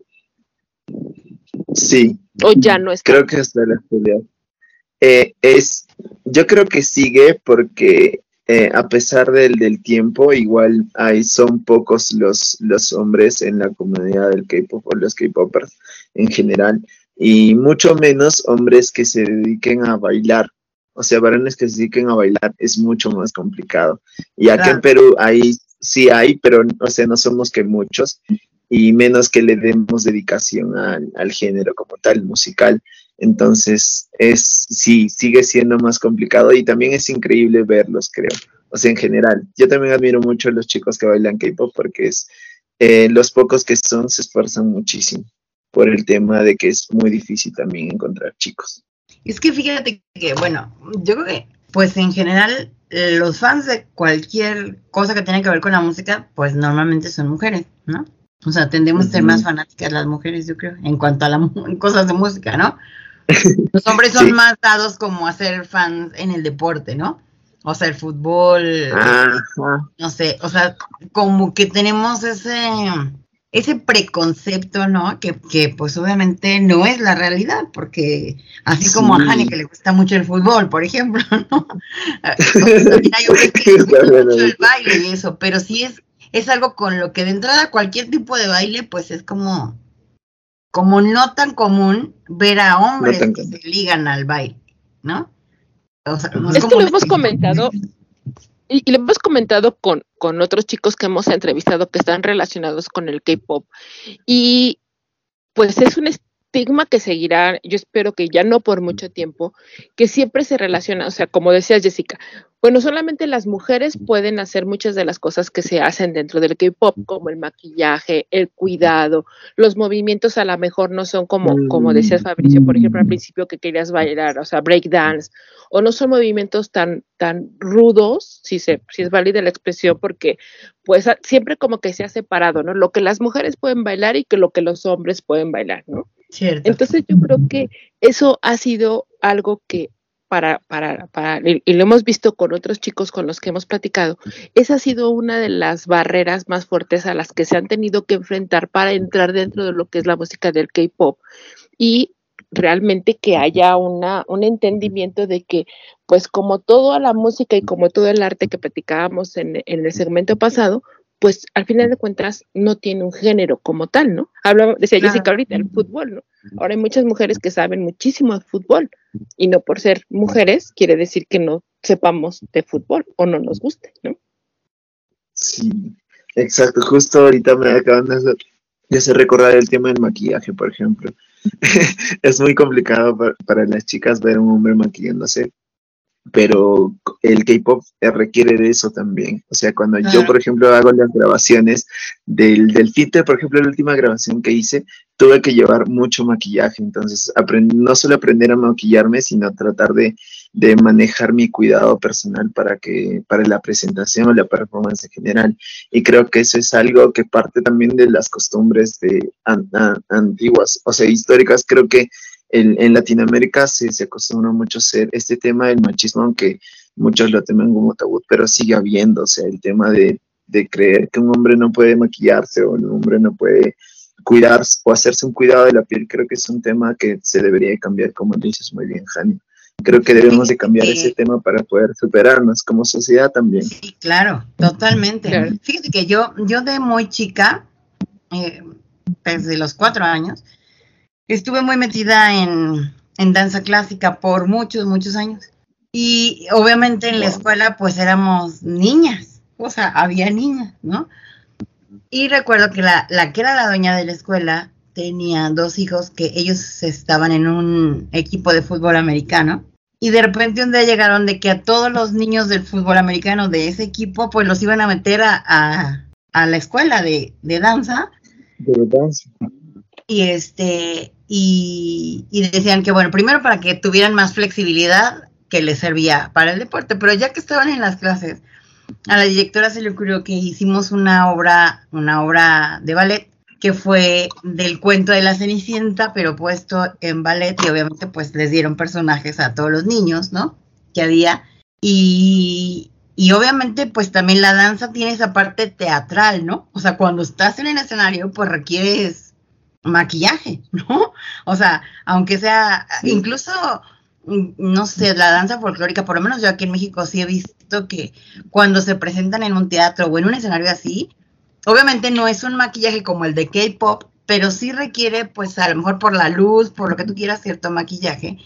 Sí, o ya no está. creo que hasta la. Eh, es, yo creo que sigue porque eh, a pesar del, del tiempo, igual hay, son pocos los, los hombres en la comunidad del K-pop o los K-popers en general, y mucho menos hombres que se dediquen a bailar. O sea, varones que se dediquen a bailar es mucho más complicado. Y acá en. Perú ahí sí hay, pero o sea, no somos que muchos y menos que le demos dedicación al, al género como tal, musical. Entonces, es sí, sigue siendo más complicado y también es increíble verlos, creo. O sea, en general, yo también admiro mucho a los chicos que bailan K-pop porque es eh, los pocos que son se esfuerzan muchísimo por el tema de que es muy difícil también encontrar chicos. Es que fíjate que, bueno, yo creo que, pues en general, los fans de cualquier cosa que tenga que ver con la música, pues normalmente son mujeres, ¿no? O sea, tendemos a ser más fanáticas las mujeres, yo creo, en cuanto a la, cosas de música, ¿no? Los hombres son Sí. más dados como a ser fans en el deporte, ¿no? O sea, el fútbol, Ajá. no sé, o sea, como que tenemos ese, ese preconcepto, ¿no? Que, que pues obviamente no es la realidad, porque así como a. Hani que le gusta mucho el fútbol, por ejemplo, ¿no? También hay hombres que les gusta mucho el baile y eso, pero sí es, es algo con lo que de entrada cualquier tipo de baile, pues es como, como no tan común ver a hombres que se ligan al baile, ¿no? O sea, no Es Es que lo hemos comentado, y, y lo hemos comentado con, con otros chicos que hemos entrevistado que están relacionados con el K-pop. Y pues es un estigma que seguirá, yo espero que ya no por mucho tiempo, que siempre se relaciona, o sea, como decía Jessica, bueno, solamente las mujeres pueden hacer muchas de las cosas que se hacen dentro del K-pop, como el maquillaje, el cuidado, los movimientos a lo mejor no son como, como decías Fabricio, por ejemplo, al principio que querías bailar, o sea, breakdance, o no son movimientos tan, tan rudos, si, se, si es válida la expresión, porque pues siempre como que se ha separado, ¿no? Lo que las mujeres pueden bailar y que lo que los hombres pueden bailar, ¿no? Entonces yo creo que eso ha sido algo que para, para, para, y y lo hemos visto con otros chicos con los que hemos platicado, esa ha sido una de las barreras más fuertes a las que se han tenido que enfrentar para entrar dentro de lo que es la música del K-pop. Y realmente que haya una, un entendimiento de que, pues como toda la música y como todo el arte que platicábamos en, en el segmento pasado, pues al final de cuentas no tiene un género como tal, ¿no? Hablaba, decía Claro. Jessica ahorita, el fútbol, ¿no? Ahora hay muchas mujeres que saben muchísimo de fútbol y no por ser mujeres quiere decir que no sepamos de fútbol o no nos guste, ¿no? Sí, exacto. Justo ahorita me acaban de hacer, de hacer recordar el tema del maquillaje, por ejemplo. es muy complicado pa- para, las chicas ver a un hombre maquillándose, pero el K-pop requiere de eso también. O sea, cuando yo, por ejemplo, hago las grabaciones del, del filter, por ejemplo, la última grabación que hice, tuve que llevar mucho maquillaje. Entonces, aprend- no solo aprender a maquillarme, sino tratar de, de manejar mi cuidado personal para que para la presentación o la performance en general. Y creo que eso es algo que parte también de las costumbres de an- an- antiguas, o sea, históricas. Creo que en, en Latinoamérica se, se acostumbra mucho a hacer este tema del machismo, aunque muchos lo temen como tabú, pero sigue habiendo, o sea, el tema de, de creer que un hombre no puede maquillarse o un hombre no puede cuidarse o hacerse un cuidado de la piel, creo que es un tema que se debería de cambiar, como dices muy bien, Jani. Creo que debemos de cambiar Sí. ese tema para poder superarnos como sociedad también. Sí, claro, totalmente. Claro. Fíjate que yo, yo de muy chica, eh, desde los cuatro años, estuve muy metida en, en danza clásica por muchos, muchos años. Y obviamente en la escuela pues éramos niñas, o sea, había niñas, ¿no? Y recuerdo que la, la que era la dueña de la escuela tenía dos hijos que ellos estaban en un equipo de fútbol americano. Y de repente un día llegaron de que a todos los niños del fútbol americano de ese equipo, pues los iban a meter a, a, a la escuela de, de danza. De danza. Y este, y, decían que bueno, primero para que tuvieran más flexibilidad que les servía para el deporte, pero ya que estaban en las clases, a la directora se le ocurrió que hicimos una obra, una obra de ballet que fue del cuento de la Cenicienta, pero puesto en ballet y obviamente pues les dieron personajes a todos los niños, ¿no? Que había. Y, y obviamente pues también la danza tiene esa parte teatral, ¿no? O sea, cuando estás en el escenario pues requieres maquillaje, ¿no? O sea, aunque sea, incluso, mm, no sé, la danza folclórica, por lo menos yo aquí en México sí he visto que cuando se presentan en un teatro o en un escenario así, obviamente no es un maquillaje como el de K-pop, pero sí requiere, pues a lo mejor por la luz, por lo que tú quieras, cierto maquillaje.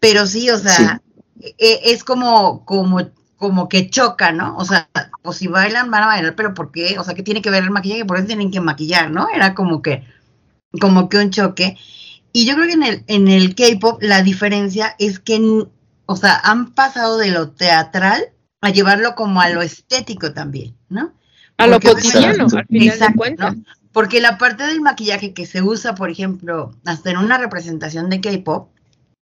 Pero sí, o sea, e- es como, como, como que choca, ¿no? O sea, pues si bailan, van a bailar, pero ¿por qué? O sea, ¿qué tiene que ver el maquillaje? ¿Por qué se tienen que maquillar, no? Era como que, como que un choque. Y yo creo que en el, en el K-pop la diferencia es que, o sea, han pasado de lo teatral a llevarlo como a lo estético también, ¿no? A lo Porque cotidiano, obviamente- al final de Exacto, cuentas. ¿no? Porque la parte del maquillaje que se usa, por ejemplo, hasta en una representación de K-pop,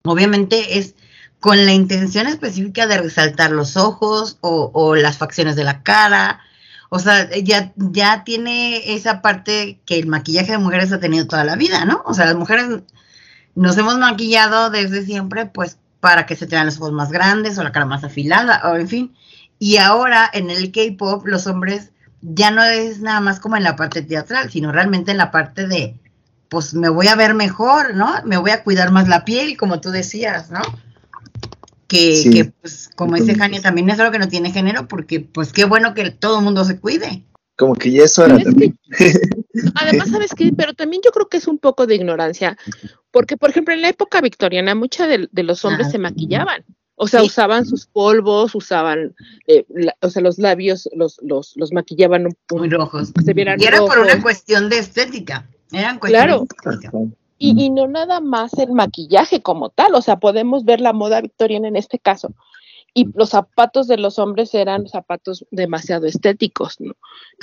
obviamente es con la intención específica de resaltar los ojos o, o las facciones de la cara. O sea, ya, ya tiene esa parte que el maquillaje de mujeres ha tenido toda la vida, ¿no? O sea, las mujeres nos hemos maquillado desde siempre, pues, para que se te vean los ojos más grandes o la cara más afilada, o en fin. Y ahora en el K-pop, los hombres ya no es nada más como en la parte teatral, sino realmente en la parte de, pues me voy a ver mejor, ¿no? Me voy a cuidar más la piel, como tú decías, ¿no? Que, Sí. que, pues, como dice Jania, también es algo que no tiene género, porque, pues, qué bueno que todo el mundo se cuide. Como que ya es hora que- también. Además, ¿sabes qué? Pero también yo creo que es un poco de ignorancia, porque, por ejemplo, en la época victoriana, muchos de, de los hombres Ajá. se maquillaban. O sea, Sí. usaban sus polvos, usaban, eh, la- o sea, los labios los, los, los maquillaban un Muy poco, rojos. se vieran Y era por una rojos. cuestión de estética. Eran cuestiones Claro. estéticas. Y, y no nada más el maquillaje como tal, o sea, podemos ver la moda victoriana en este caso. Y los zapatos de los hombres eran zapatos demasiado estéticos, ¿no?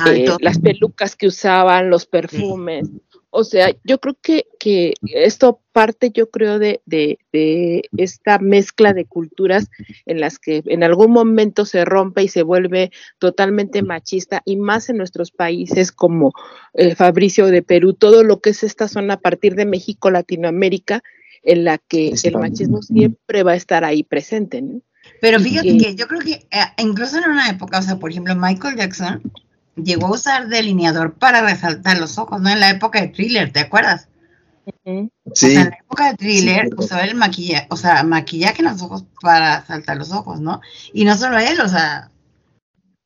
Eh, las pelucas que usaban, los perfumes. O sea, yo creo que, que esto parte, yo creo, de, de, de esta mezcla de culturas en las que en algún momento se rompe y se vuelve totalmente machista, y más en nuestros países como eh, Fabricio de Perú, todo lo que es esta zona a partir de México, Latinoamérica, en la que el machismo siempre va a estar ahí presente, ¿no? Pero fíjate que- que yo creo que eh, incluso en una época, o sea, por ejemplo, Michael Jackson llegó a usar delineador para resaltar los ojos, ¿no? En la época de thriller, ¿te acuerdas? Ujú. O Sí, sea, en la época de thriller Sí, usaba el maquillaje, o sea, maquillaje en los ojos para saltar los ojos, ¿no? Y no solo él, o sea,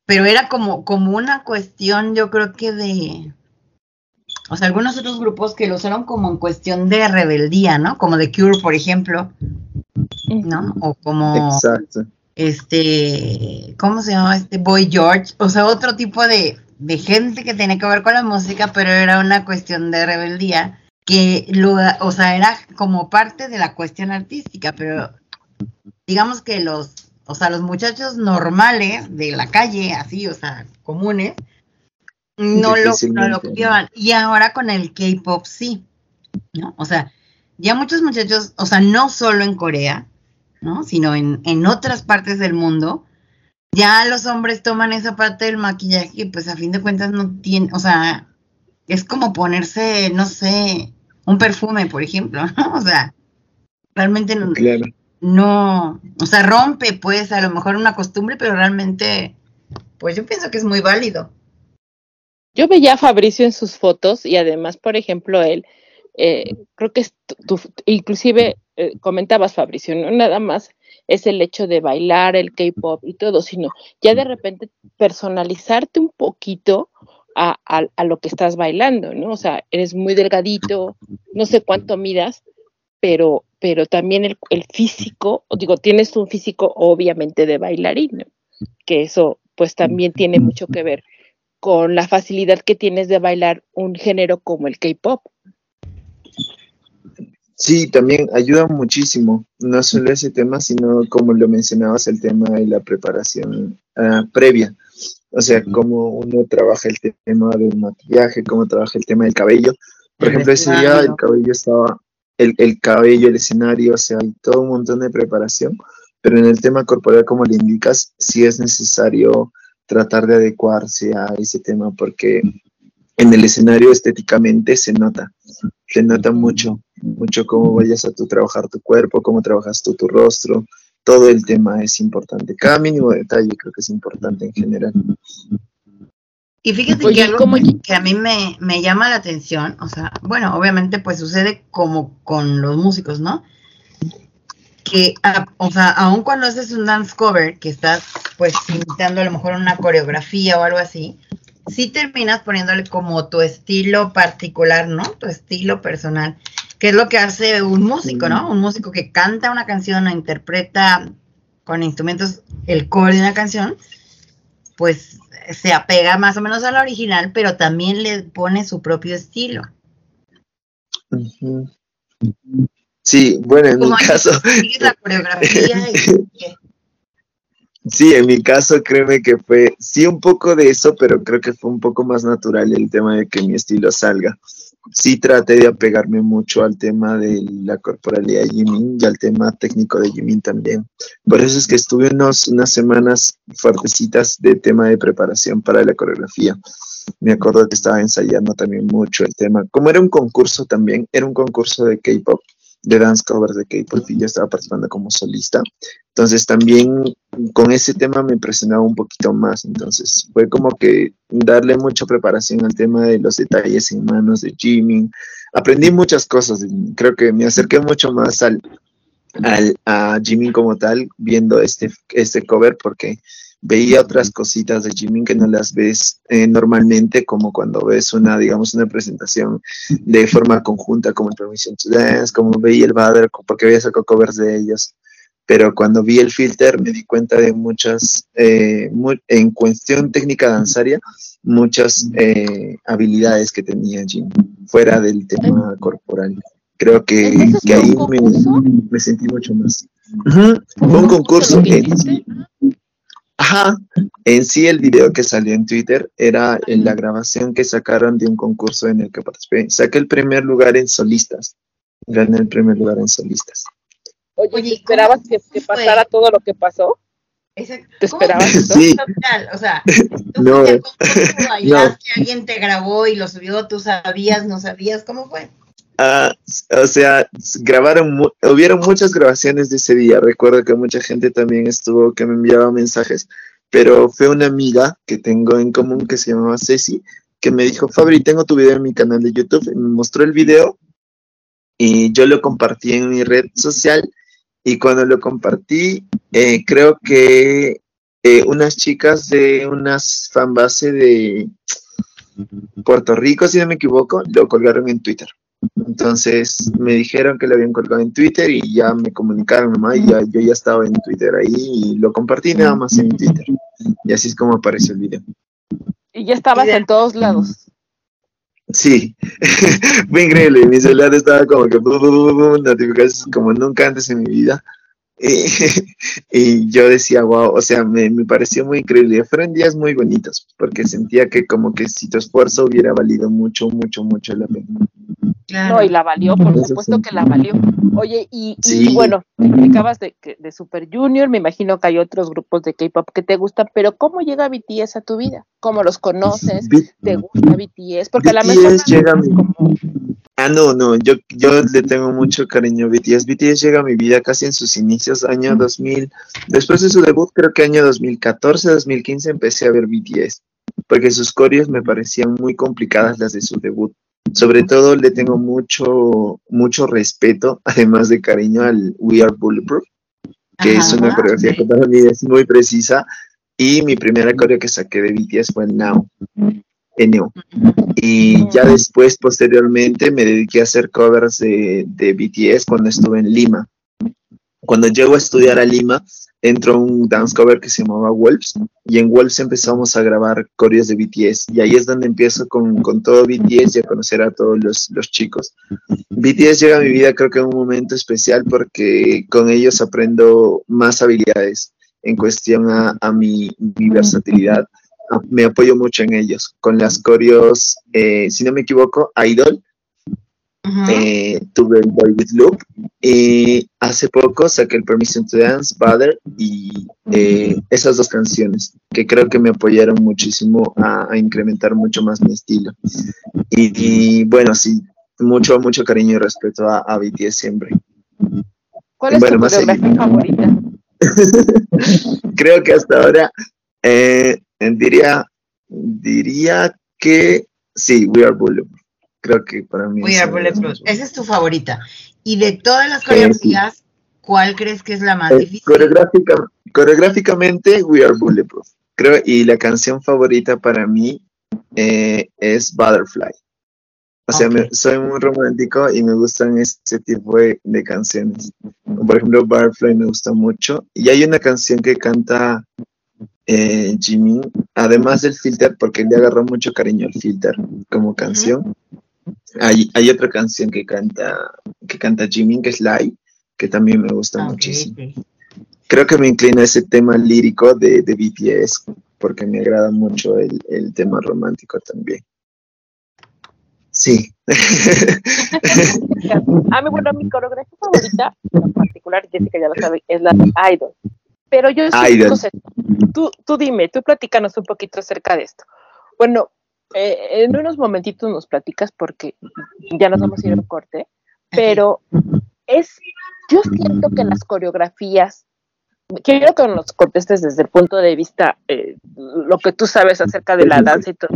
pero era como, como una cuestión, yo creo que de, o sea, algunos otros grupos que lo usaron como en cuestión de rebeldía, ¿no? Como The Cure, por ejemplo, ¿no? O como exacto. Este, ¿cómo se llama? Este Boy George, o sea, otro tipo de, de gente que tenía que ver con la música, pero era una cuestión de rebeldía, que lo, o sea, era como parte de la cuestión artística, pero digamos que los, o sea, los muchachos normales de la calle, así, o sea, comunes, no lo, no lo copiaban. Y ahora con el K-pop sí, ¿no? O sea, ya muchos muchachos, o sea, no solo en Corea, ¿no? Sino en, en otras partes del mundo, ya los hombres toman esa parte del maquillaje y pues a fin de cuentas no tiene, o sea, es como ponerse, no sé, un perfume, por ejemplo, ¿no? O sea, realmente no, Claro. no, o sea, rompe pues a lo mejor una costumbre, pero realmente, pues yo pienso que es muy válido. Yo veía a Fabricio en sus fotos y además, por ejemplo, él, eh, creo que es tu- tu- inclusive eh, comentabas, Fabricio, no nada más es el hecho de bailar el K-pop y todo, sino ya de repente personalizarte un poquito a, a- a lo que estás bailando, ¿no? O sea, eres muy delgadito, no sé cuánto midas, pero, pero también el, el físico, digo, tienes un físico obviamente de bailarín, que eso pues también tiene mucho que ver con la facilidad que tienes de bailar un género como el K-pop. Sí, también ayuda muchísimo, no solo ese tema, sino como lo mencionabas, el tema de la preparación ah, previa. O sea, cómo uno trabaja el tema del maquillaje, cómo trabaja el tema del cabello. Por El ejemplo, ese día el cabello estaba, el, el cabello, el escenario, o sea, hay todo un montón de preparación, pero en el tema corporal, como le indicas, sí es necesario tratar de adecuarse a ese tema, porque en el escenario estéticamente se nota, se nota mucho, mucho cómo vayas a tu trabajar tu cuerpo, cómo trabajas tú tu rostro, todo el tema es importante, cada mínimo detalle creo que es importante en general. Y fíjate Oye, que ¿y algo cómo que, a mí me, me llama la atención, o sea, bueno, obviamente pues sucede como con los músicos, ¿no? Que, a- o sea, aun cuando haces un dance cover, que estás pues imitando a lo mejor una coreografía o algo así, sí terminas poniéndole como tu estilo particular, ¿no? Tu estilo personal, que es lo que hace un músico, ¿no? Un músico que canta una canción o interpreta con instrumentos el core de una canción, pues se apega más o menos a la original, pero también le pone su propio estilo. Sí, bueno, en mi caso, sigues la coreografía y Sí, en mi caso, créeme que fue, sí, un poco de eso, pero creo que fue un poco más natural el tema de que mi estilo salga. Sí traté de apegarme mucho al tema de la corporalidad de Jimin y al tema técnico de Jimin también. Por eso es que estuve unas semanas fuertecitas de tema de preparación para la coreografía. Me acuerdo que estaba ensayando también mucho el tema. Como era un concurso también, era un concurso de K-pop, de dance covers de K-pop y yo estaba participando como solista. Entonces también con ese tema me impresionaba un poquito más. Entonces fue como que darle mucha preparación al tema de los detalles en manos de Jimmy. Aprendí muchas cosas. Creo que me acerqué mucho más al, al a Jimmy como tal viendo este, este cover porque veía otras cositas de Jimmy que no las ves eh, normalmente como cuando ves una digamos una presentación de forma conjunta como el Permission to Dance como veía el Bader porque había sacado covers de ellos pero cuando vi el filter me di cuenta de muchas, eh, en cuestión técnica danzaria, muchas eh, habilidades que tenía Jim, fuera del tema corporal. Creo que, que ¿fue ahí me, sentí mucho más. Un concurso en. Ajá, en sí el video que salió en Twitter era en la grabación que sacaron de un concurso en el que participé. Saqué el primer lugar en solistas. Gané el primer lugar en solistas. Oye, Oye, ¿te esperabas ¿cómo que, que pasara todo lo que pasó? Exacto. ¿Te ¿Cómo esperabas? Sí. Total, O sea, tú No. fuiste al concurso, bailaste, alguien te grabó y lo subió, tú sabías, no sabías, ¿cómo fue? Ah, o sea, grabaron, mu- hubieron muchas grabaciones de ese día. Recuerdo que mucha gente también estuvo que me enviaba mensajes, pero fue una amiga que tengo en común que se llamaba Ceci, que me dijo, Fabri, tengo tu video en mi canal de YouTube. Y me mostró el video y yo lo compartí en mi red social. Y cuando lo compartí, eh, creo que eh, unas chicas de unas fanbase de Puerto Rico, si no me equivoco, lo colgaron en Twitter. Entonces me dijeron que lo habían colgado en Twitter y ya me comunicaron nomás y ya, yo ya estaba en Twitter ahí y lo compartí nada más en Twitter. Y así es como apareció el video. Y ya estabas en todos lados. Sí, fue increíble. Mi celular estaba como que notificaciones como nunca antes en mi vida. Y, y yo decía, wow, o sea, me, me pareció muy increíble. Fueron días muy bonitos porque sentía que como que si tu esfuerzo hubiera valido mucho, mucho, mucho la pena. Claro. No, y la valió, por Eso supuesto sí. que la valió. Oye, y, bueno, te explicabas de, que- de Super Junior, me imagino que hay otros grupos de K-pop que te gustan, pero ¿cómo llega BTS a tu vida? ¿Cómo los conoces? ¿Te gusta BTS? Porque a la mejor llega como Ah, no, no, yo, yo le tengo mucho cariño a BTS. BTS llega a mi vida casi en sus inicios, año 2000. Después de su debut, creo que año 2014, 2015, empecé a ver BTS, porque sus coreos me parecían muy complicadas las de su debut. Sobre todo le tengo mucho, mucho respeto, además de cariño al We Are Bulletproof, que es una coreografía que para mí es muy precisa. Y mi primera coreo que saqué de BTS fue Now, Y ya después, posteriormente, me dediqué a hacer covers de, de BTS cuando estuve en Lima. Cuando llego a estudiar a Lima, entró un dance cover que se llamaba Wolves y en Wolves empezamos a grabar coreos de BTS y ahí es donde empiezo con, con todo BTS y a conocer a todos los, los chicos. BTS llega a mi vida creo que en un momento especial porque con ellos aprendo más habilidades en cuestión a, a mi, mi versatilidad. Me apoyo mucho en ellos. Con las coreos, eh, si no me equivoco, Idol, Ujú. eh, tuve el Boy With Loop y hace poco saqué el Permission to Dance, Butter y eh, esas dos canciones que creo que me apoyaron muchísimo a, a incrementar mucho más mi estilo. Y, y, bueno, sí, mucho, mucho cariño y respeto a, a BTS siempre. ¿Cuál es Bueno, tu más favorita? creo que hasta ahora eh, diría, diría que sí, We Are Bulletproof. Creo que para mí We Are Bulletproof. Esa es tu favorita. Y de todas las Eh, coreografías, ¿cuál crees que es la más Eh, difícil? coreográfica- coreográficamente, We Are Bulletproof. Creo, y la canción favorita para mí eh, es Butterfly. O sea, me- soy muy romántico y me gustan ese tipo de, de canciones. Por ejemplo, Butterfly me gusta mucho. Y hay una canción que canta eh, Jimin, además del filter, porque le agarró mucho cariño al filter como canción. Hay, hay otra canción que canta, que canta Jimin, que es Lie, que también me gusta Ah, muchísimo creo que me inclina a ese tema lírico de, de BTS porque me agrada mucho el, el tema romántico también. Sí. A mí, bueno, mi coreografía favorita, en particular, Jessica ya lo sabe, es la de Idol. Pero yo Idol. no sé, tú, tú dime, tú platícanos un poquito acerca de esto. Bueno, eh, en unos momentitos nos platicas porque ya nos vamos a ir a un corte, pero es, yo siento que las coreografías, quiero que nos contestes desde el punto de vista, eh, lo que tú sabes acerca de la danza y todo.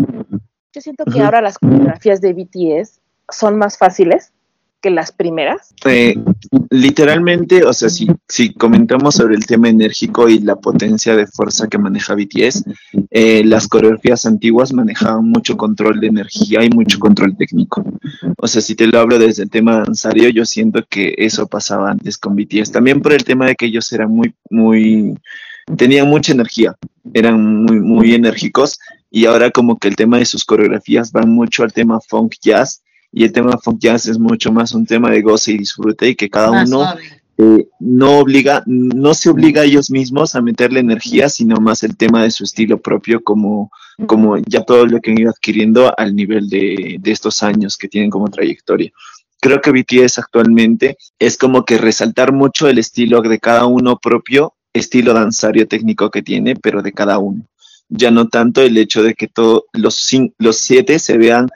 Yo siento que ahora las coreografías de BTS son más fáciles que las primeras. Eh, literalmente, o sea, si, si comentamos sobre el tema enérgico y la potencia de fuerza que maneja BTS, eh, las coreografías antiguas manejaban mucho control de energía y mucho control técnico. O sea, si te lo hablo desde el tema danzario, yo siento que eso pasaba antes con BTS. También por el tema de que ellos eran muy, muy, tenían mucha energía, eran muy, muy enérgicos y ahora como que el tema de sus coreografías van mucho al tema funk jazz y el tema funk jazz es mucho más un tema de goce y disfrute y que cada Más uno eh, no obliga, no se obliga a ellos mismos a meterle energía, sino más el tema de su estilo propio, como, como ya todo lo que han ido adquiriendo al nivel de, de estos años que tienen como trayectoria. Creo que BTS actualmente es como que resaltar mucho el estilo de cada uno propio, estilo danzario técnico que tiene, pero de cada uno. Ya no tanto el hecho de que todos los, los siete se vean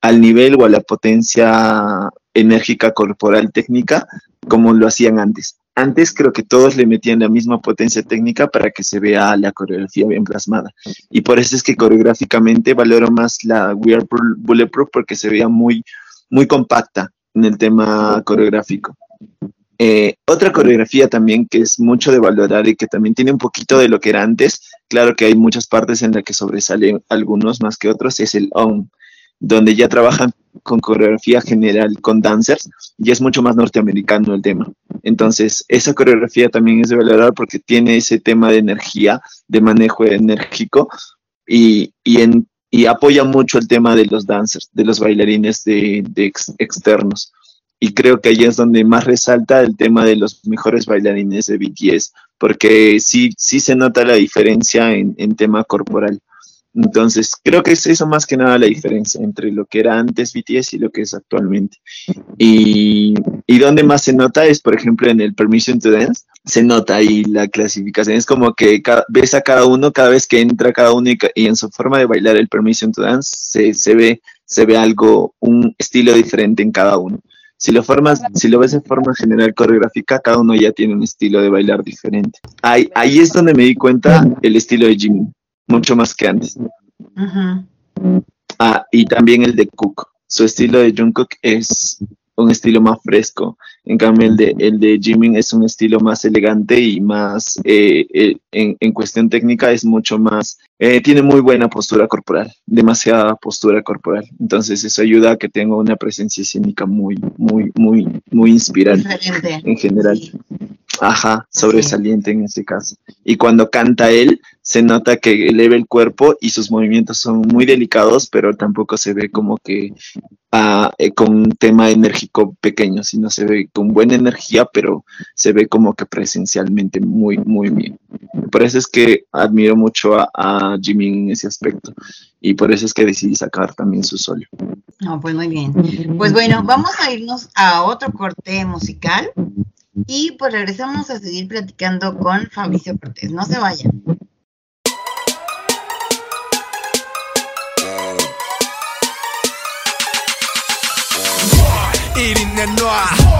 al nivel o a la potencia enérgica corporal técnica como lo hacían antes. Antes creo que todos le metían la misma potencia técnica para que se vea la coreografía bien plasmada. Y por eso es que coreográficamente valoro más la We Are Bull- Bulletproof porque se veía muy, muy compacta en el tema coreográfico. Eh, otra coreografía también que es mucho de valorar y que también tiene un poquito de lo que era antes, claro que hay muchas partes en las que sobresalen algunos más que otros, es el OM, donde ya trabajan con coreografía general, con dancers, y es mucho más norteamericano el tema. Entonces, esa coreografía también es de valorar porque tiene ese tema de energía, de manejo enérgico, y, y, apoya mucho el tema de los dancers, de los bailarines de, de ex- externos. Y creo que ahí es donde más resalta el tema de los mejores bailarines de BTS, porque sí, sí se nota la diferencia en, en tema corporal. Entonces, creo que es eso más que nada la diferencia entre lo que era antes BTS y lo que es actualmente. Y, y donde más se nota es, por ejemplo, en el Permission to Dance, se nota ahí la clasificación. Es como que ca- ves a cada uno cada vez que entra cada uno y, en su forma de bailar el Permission to Dance se, se ve, se ve algo, un estilo diferente en cada uno. Si lo, formas, si lo ves de forma general coreográfica, cada uno ya tiene un estilo de bailar diferente. Ahí, ahí es donde me di cuenta el estilo de Jimmy, mucho más que antes. Ah, y también el de Cook. Su estilo de Jungkook es un estilo más fresco. En cambio, el de, el de Jimin es un estilo más elegante y más, eh, eh, en, en cuestión técnica, es mucho más, eh, tiene muy buena postura corporal, demasiada postura corporal. Entonces, eso ayuda a que tenga una presencia escénica muy, muy, muy, muy inspirante Diferente. en general. Sí. Ajá, sobresaliente en este caso. Y cuando canta él, se nota que eleva el cuerpo y sus movimientos son muy delicados, pero tampoco se ve como que ah, con un tema enérgico pequeño, sino se ve con buena energía, pero se ve como que presencialmente muy, muy bien. Por eso es que admiro mucho a, a Jimin en ese aspecto y por eso es que decidí sacar también su solo. No, pues muy bien. Pues bueno, vamos a irnos a otro corte musical y pues regresamos a seguir platicando con Fabricio Cortés. No se vayan. eating the noir.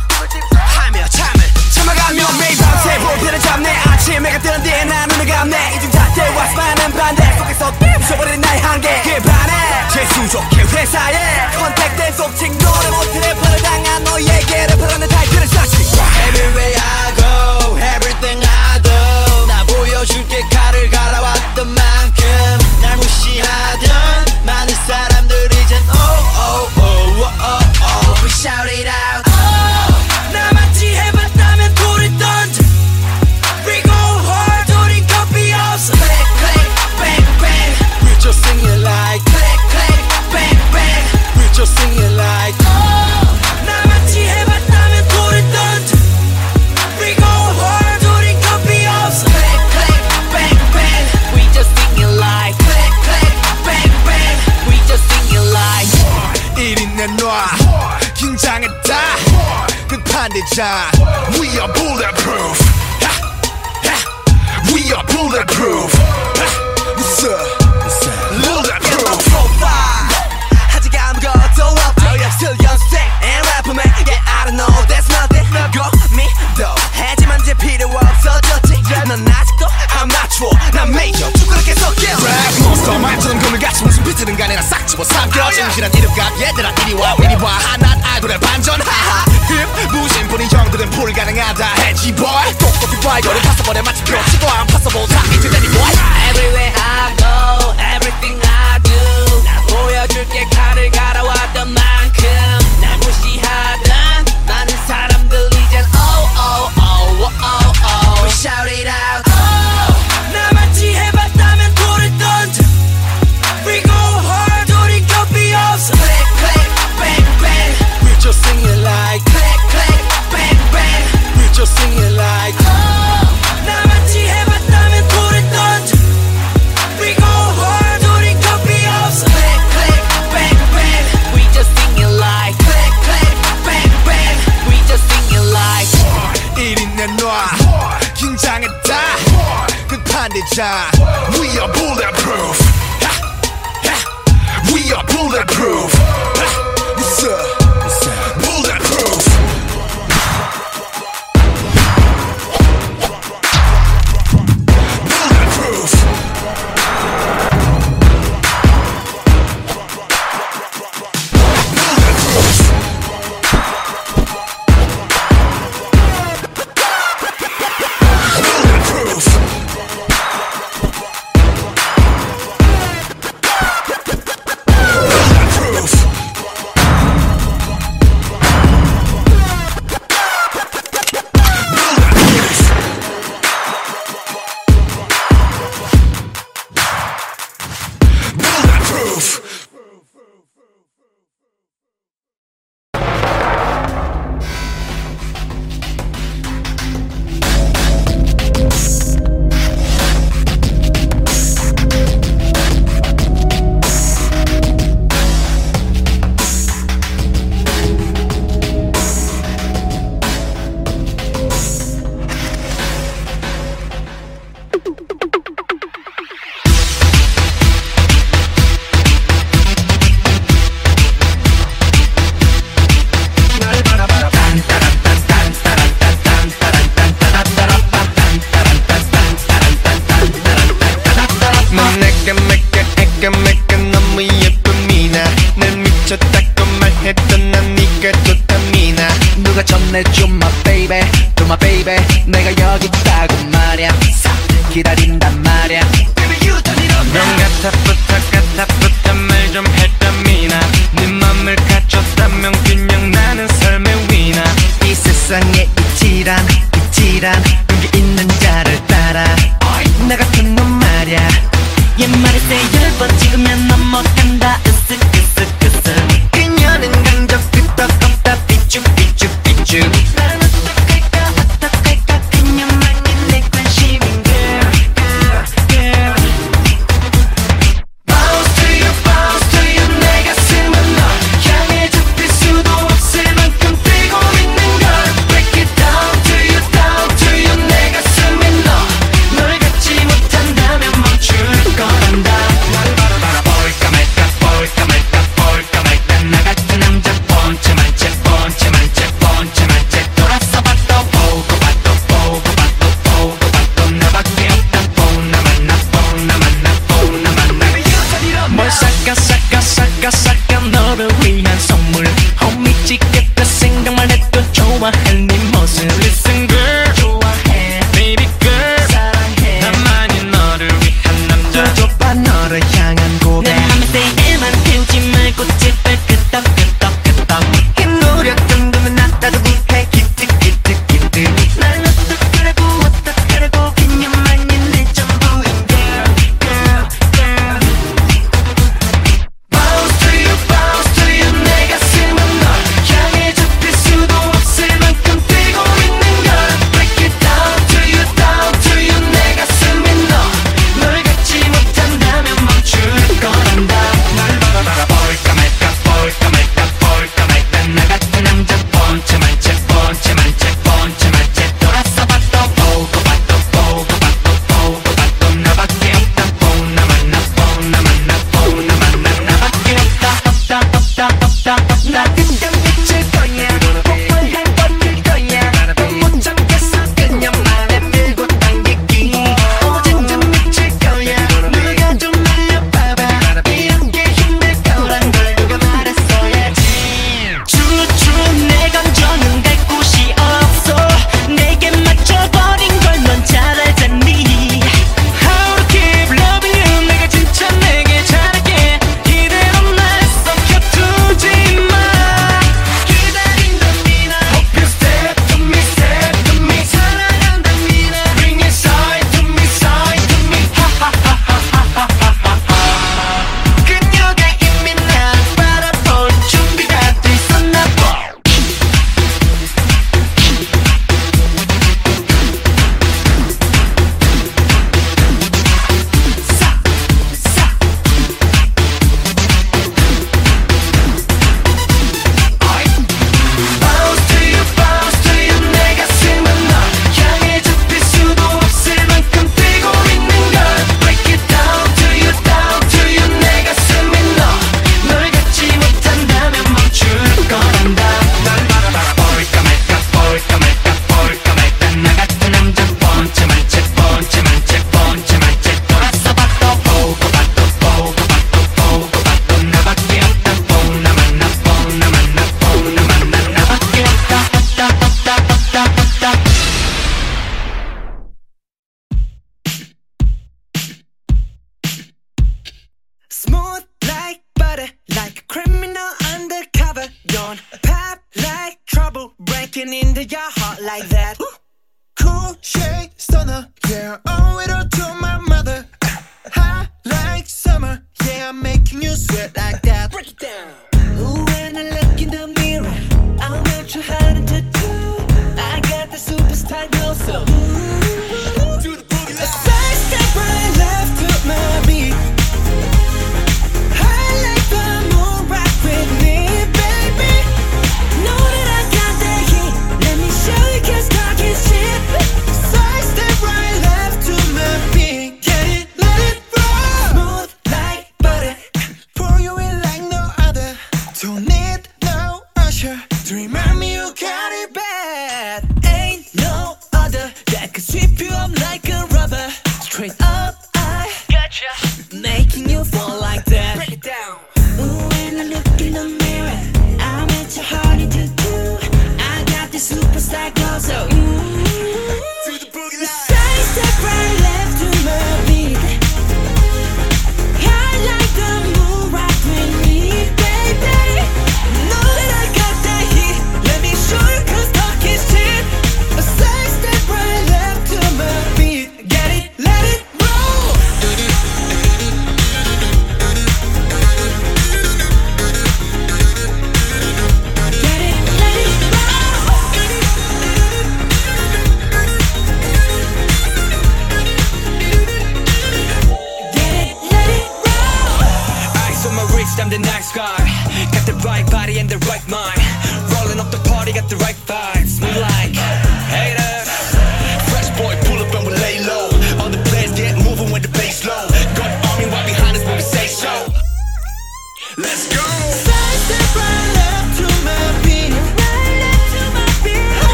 참아가며 매일 밤새 볼펜을 잡네. 아침 해가 뜨는 뒤에 난 눈을 감네. 이젠 잣대와 수많은 반대. 속에서 부숴버리는 나의 한계. 그 반에 재수족해 회사에 컨택된 속칭 노래 못해 래퍼를 당한 너에게 래퍼라는 타이틀을 썼지 Everywhere We are bulletproof. We are bulletproof. What's up? Bulletproof. Oh, Still and rapper man. Yeah, I don't know. That's. Go me though. 하지만 이제 필요 없어졌지. I'm not sure. Rap monster 말처럼 굴을 같이 무슨 비트는 간에 나싹 집어 삼켜. 정신한 이름값 얘들아 이리 와 이리와 한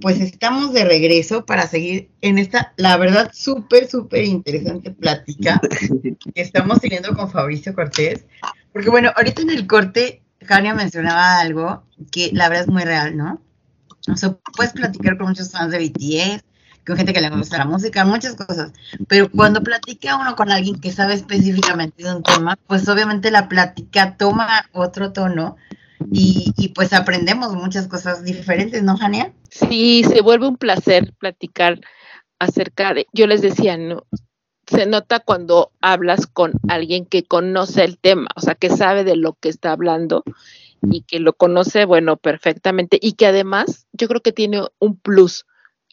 pues estamos de regreso para seguir en esta, la verdad, súper, súper interesante plática que estamos teniendo con Fabricio Cortés. Porque, bueno, ahorita en el corte, Jania mencionaba algo que la verdad es muy real, ¿no? O sea, puedes platicar con muchos fans de BTS, con gente que le gusta la música, muchas cosas. Pero cuando platica uno con alguien que sabe específicamente de un tema, pues obviamente la plática toma otro tono y, pues aprendemos muchas cosas diferentes, ¿no, Jania? Sí, se vuelve un placer platicar acerca de, yo les decía, no, se nota cuando hablas con alguien que conoce el tema, o sea, que sabe de lo que está hablando y que lo conoce, bueno, perfectamente y que además yo creo que tiene un plus,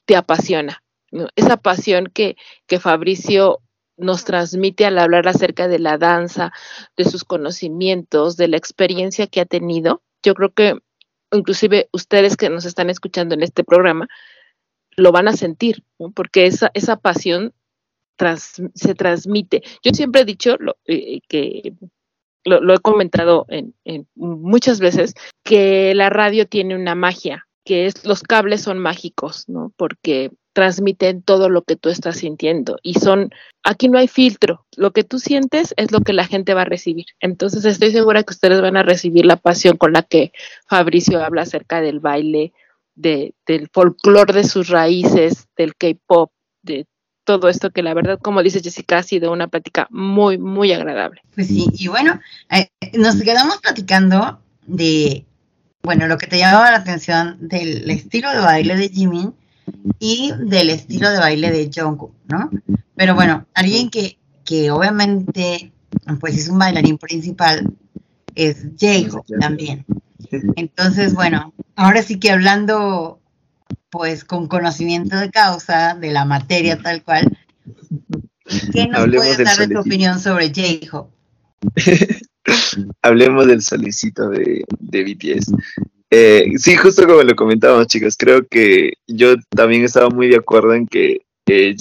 te apasiona, ¿no? Esa pasión que, que Fabricio nos transmite al hablar acerca de la danza, de sus conocimientos, de la experiencia que ha tenido. Yo creo que inclusive ustedes que nos están escuchando en este programa lo van a sentir, porque esa, esa pasión se transmite. Yo siempre he dicho lo, eh, que lo, lo he comentado en, en muchas veces que la radio tiene una magia, que es los cables son mágicos, ¿no? Porque transmiten todo lo que tú estás sintiendo y son aquí no hay filtro, lo que tú sientes es lo que la gente va a recibir. Entonces estoy segura que ustedes van a recibir la pasión con la que Fabricio habla acerca del baile, de, del folclore de sus raíces, del K-pop, de todo esto que la verdad, como dice Jessica, ha sido una plática muy, muy agradable. Pues sí, y bueno, eh, nos quedamos platicando de, bueno, lo que te llamaba la atención del estilo de baile de Jimin y del estilo de baile de Jungkook, ¿no? Pero bueno, alguien que, que obviamente, pues es un bailarín principal, es J-Hope también. Entonces, bueno, ahora sí que hablando, pues con conocimiento de causa, de la materia tal cual, ¿qué nos Hablemos puedes dar de tu opinión sobre J-Hope? Hablemos del solicito de, BTS. Eh, sí, justo como lo comentábamos, chicos, creo que yo también estaba muy de acuerdo en que eh,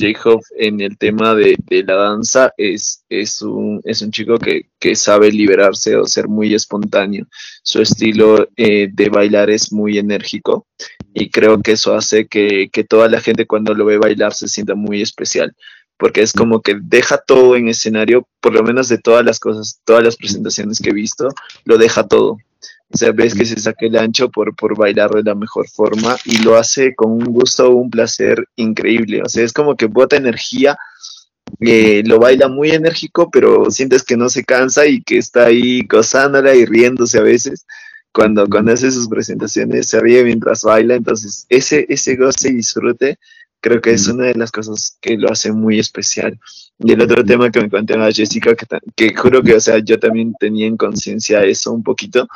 en el tema de, la danza es, un, chico que, sabe liberarse o ser muy espontáneo. Su estilo eh, de bailar es muy enérgico y creo que eso hace que toda la gente cuando lo ve bailar se sienta muy especial porque es como que deja todo en escenario, por lo menos de todas las cosas, todas las presentaciones que he visto, lo deja todo. O sea, ves que se saca el ancho por, por bailar de la mejor forma y lo hace con un gusto, un placer increíble. O sea, es como que bota energía, eh, lo baila muy enérgico, pero sientes que no se cansa y que está ahí gozándola y riéndose a veces. Cuando, cuando hace sus presentaciones se ríe mientras baila, entonces ese, ese goce y disfrute creo que es una de las cosas que lo hace muy especial. Y el otro tema que me contaba Jessica, que, que juro que, o sea, yo también tenía en conciencia eso un poquito,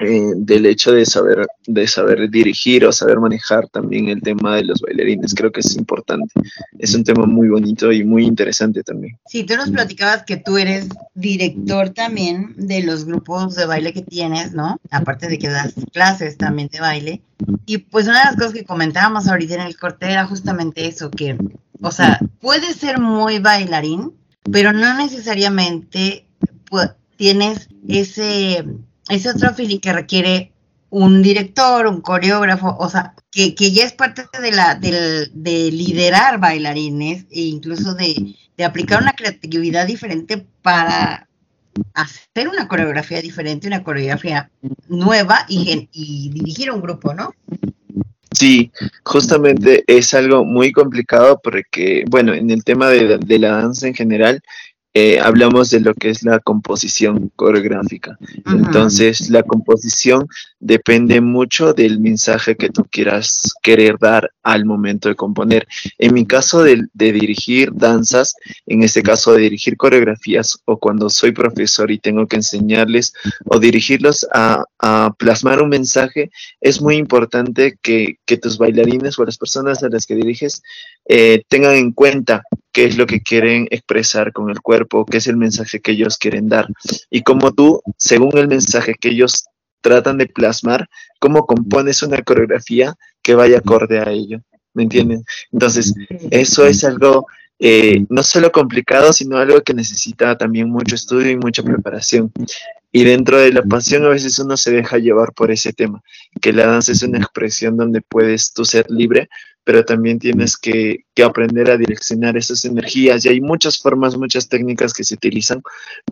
eh, del hecho de saber, de saber dirigir o saber manejar también el tema de los bailarines. Creo que es importante. Es un tema muy bonito y muy interesante también. Sí, tú nos platicabas que tú eres director también de los grupos de baile que tienes, ¿no? Aparte de que das clases también de baile. Y pues una de las cosas que comentábamos ahorita en el corte era justamente eso, que, o sea, puedes ser muy bailarín, pero no necesariamente pu- tienes ese, ese otro feeling que requiere un director, un coreógrafo, o sea, que, ya es parte de la del, de liderar bailarines e incluso de, de aplicar una creatividad diferente para hacer una coreografía diferente, una coreografía nueva y, dirigir un grupo, ¿no? Sí, justamente es algo muy complicado porque, bueno, en el tema de, de la danza en general, eh, hablamos de lo que es la composición coreográfica. Entonces, la composición depende mucho del mensaje que tú quieras querer dar al momento de componer. En mi caso de, de dirigir danzas, en este caso de dirigir coreografías o cuando soy profesor y tengo que enseñarles o dirigirlos a, a plasmar un mensaje, es muy importante que, que tus bailarines o las personas a las que diriges eh, tengan en cuenta qué es lo que quieren expresar con el cuerpo, qué es el mensaje que ellos quieren dar. Y como tú, según el mensaje que ellos tratan de plasmar, cómo compones una coreografía que vaya acorde a ello. ¿Me entienden? Entonces, eso es algo eh, no solo complicado, sino algo que necesita también mucho estudio y mucha preparación. Y dentro de la pasión a veces uno se deja llevar por ese tema, que la danza es una expresión donde puedes tú ser libre, pero también tienes que, que aprender a direccionar esas energías y hay muchas formas, muchas técnicas que se utilizan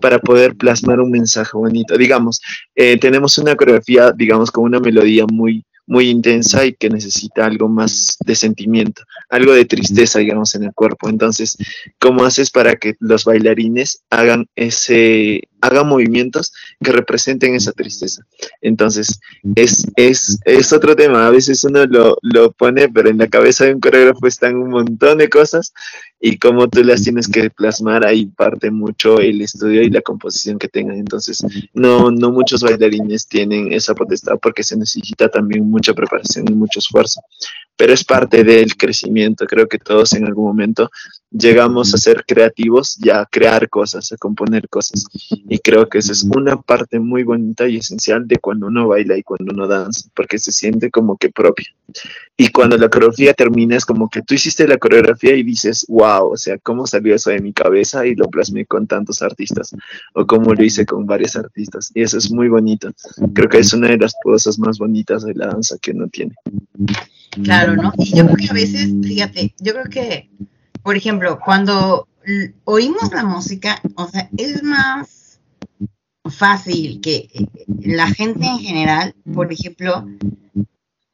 para poder plasmar un mensaje bonito. Digamos, eh, tenemos una coreografía, digamos, con una melodía muy, muy intensa y que necesita algo más de sentimiento, algo de tristeza, digamos, en el cuerpo. Entonces, ¿cómo haces para que los bailarines hagan ese, hagan movimientos que representen esa tristeza? Entonces, es, es, es otro tema. A veces uno lo, lo pone, pero en la cabeza de un coreógrafo están un montón de cosas y cómo tú las tienes que plasmar, ahí parte mucho el estudio y la composición que tengan. Entonces, no, no muchos bailarines tienen esa potestad porque se necesita también mucha preparación y mucho esfuerzo. Pero es parte del crecimiento. Creo que todos en algún momento llegamos a ser creativos y a crear cosas, a componer cosas. Y creo que esa es una parte muy bonita y esencial de cuando uno baila y cuando uno danza, porque se siente como que propia. Y cuando la coreografía termina, es como que tú hiciste la coreografía y dices, wow, o sea, ¿cómo salió eso de mi cabeza y lo plasmé con tantos artistas? O cómo lo hice con varios artistas. Y eso es muy bonito. Creo que es una de las cosas más bonitas de la danza que uno tiene. Claro, ¿no? Y yo creo que a veces, fíjate, yo creo que, por ejemplo, cuando oímos la música, o sea, es más fácil que eh, la gente en general, por ejemplo,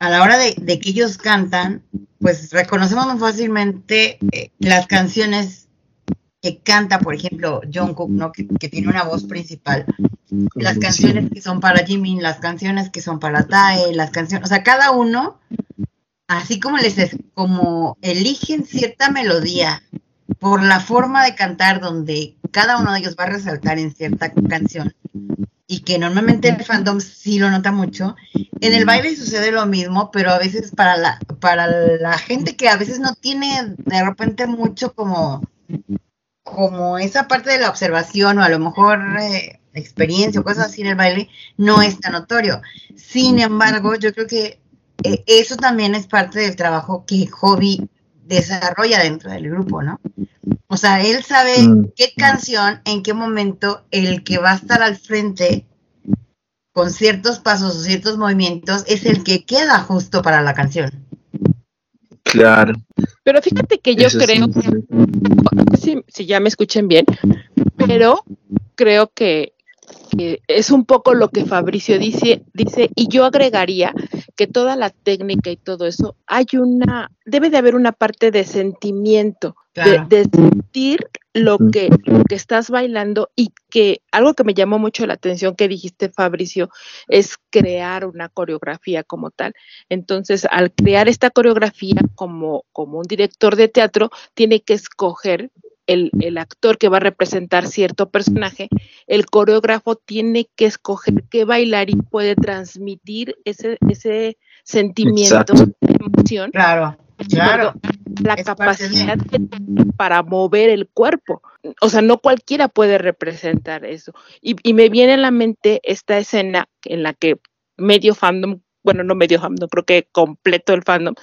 a la hora de, de que ellos cantan, pues reconocemos muy fácilmente eh, las canciones que canta, por ejemplo, John Cook, ¿no? Que, que tiene una voz principal. Las canciones que son para Jimmy, las canciones que son para Tae, las canciones, o sea, cada uno, así como les es, como eligen cierta melodía por la forma de cantar donde cada uno de ellos va a resaltar en cierta canción y que normalmente el fandom sí lo nota mucho. En el baile sucede lo mismo, pero a veces para la, para la gente que a veces no tiene de repente mucho como, como esa parte de la observación o a lo mejor eh, experiencia o cosas así en el baile, no es tan notorio. Sin embargo, yo creo que eso también es parte del trabajo que Hobby desarrolla dentro del grupo, ¿no? O sea, él sabe Mm. qué canción, en qué momento el que va a estar al frente con ciertos pasos o ciertos movimientos es el que queda justo para la canción. Claro. Pero fíjate que yo eso creo, sí. si, si ya me escuchen bien, pero creo que, que es un poco lo que Fabricio dice, dice, y yo agregaría que toda la técnica y todo eso, hay una, debe de haber una parte de sentimiento, de- Claro. de, sentir lo que, lo que estás bailando y que algo que me llamó mucho la atención que dijiste, Fabricio, es crear una coreografía como tal. Entonces, al crear esta coreografía como, como un director de teatro, tiene que escoger el, el actor que va a representar cierto personaje, el coreógrafo tiene que escoger qué bailarín puede transmitir ese, ese sentimiento, Exacto. esa emoción, Claro, de claro. la Es capacidad que tiene para mover el cuerpo. O sea, no cualquiera puede representar eso. Y, y me viene a la mente esta escena en la que medio fandom, bueno, no medio fandom, creo que completo el fandom,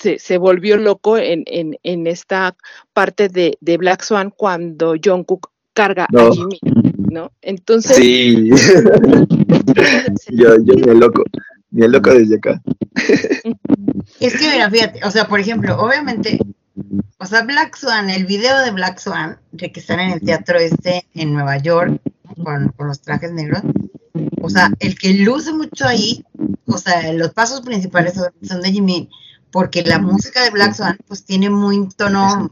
se, se volvió loco en, en, en esta parte de, de Black Swan cuando Jungkook carga a. Jimmy, ¿no? Entonces, Sí, yo, yo ni el loco, ni el loco desde acá. Es que mira, fíjate, o sea, por ejemplo, obviamente, o sea, Black Swan, el video de Black Swan, de que están en el teatro este en Nueva York con, con los trajes negros, o sea, el que luce mucho ahí, o sea, los pasos principales son, son de Jimmy, porque la música de Black Swan, pues tiene muy un tono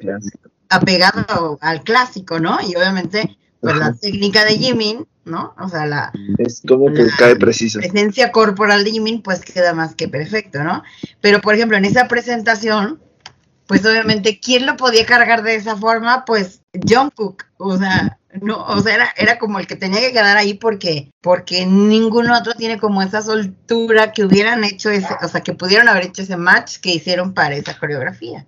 apegado al clásico, ¿no? Y obviamente, pues la técnica de Jimin, ¿no? O sea, la, Es como que La- cae preciso. presencia corporal de Jimin, pues queda más que perfecto, ¿no? Pero, por ejemplo, en esa presentación, pues obviamente, ¿quién lo podía cargar de esa forma? Pues Jungkook, o sea, no, o sea, era, era como el que tenía que quedar ahí porque, porque ningún otro tiene como esa soltura que hubieran hecho ese, o sea, que pudieron haber hecho ese match que hicieron para esa coreografía.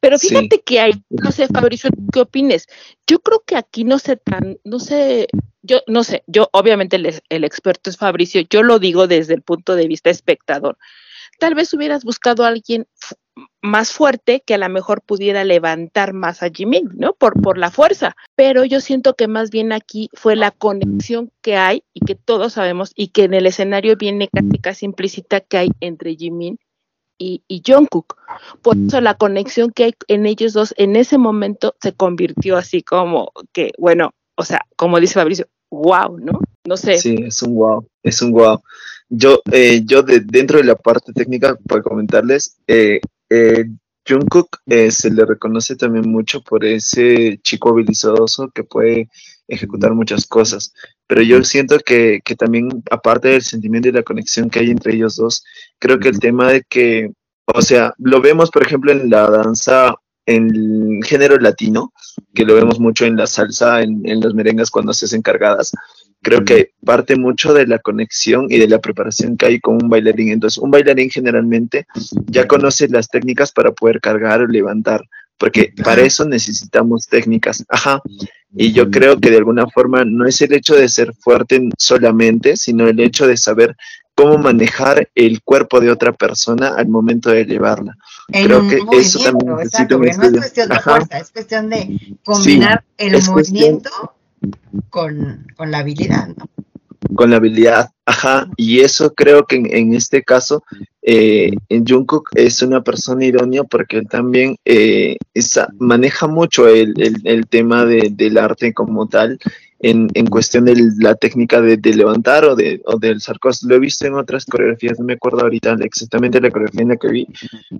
Pero Sí. fíjate que hay, no sé, Fabricio, ¿qué opines? Yo creo que aquí no sé tan, no sé, yo no sé, yo obviamente el, el experto es Fabricio, yo lo digo desde el punto de vista espectador. Tal vez hubieras buscado a alguien más fuerte que a lo mejor pudiera levantar más a Jimin, ¿no? Por, por la fuerza. Pero yo siento que más bien aquí fue la conexión que hay y que todos sabemos y que en el escenario viene casi casi implícita que hay entre Jimin y, y Jungkook. Por eso la conexión que hay en ellos dos en ese momento se convirtió así como que, bueno, o sea, como dice Fabricio, wow, ¿no? No sé. Sí, es un wow, es un wow. Yo, eh, yo de, dentro de la parte técnica, para comentarles, eh, eh, Jungkook eh, se le reconoce también mucho por ese chico habilidoso que puede ejecutar muchas cosas. Pero yo siento que, que también, aparte del sentimiento y la conexión que hay entre ellos dos, creo que el tema de que, o sea, lo vemos, por ejemplo, en la danza en el género latino, que lo vemos mucho en la salsa, en, en las merengas cuando se hacen cargadas, creo que parte mucho de la conexión y de la preparación que hay con un bailarín. Entonces, un bailarín generalmente ya conoce las técnicas para poder cargar o levantar, porque para eso necesitamos técnicas. Ajá. Y yo creo que de alguna forma no es el hecho de ser fuerte solamente, sino el hecho de saber cómo manejar el cuerpo de otra persona al momento de elevarla. En Creo un que eso movimiento, también necesita exacto, un porque no es cuestión de Ajá. fuerza, es cuestión de combinar el es cuestión- movimiento con, con la habilidad, ¿no? con la habilidad, ajá, y eso creo que en, este caso, eh, Jungkook es una persona idónea porque él también eh, maneja mucho el, el- tema de- del arte como tal, en, en cuestión de la técnica de, de levantar o, de, o del sarcos. Lo he visto en otras coreografías, no me acuerdo ahorita exactamente la coreografía en la que vi,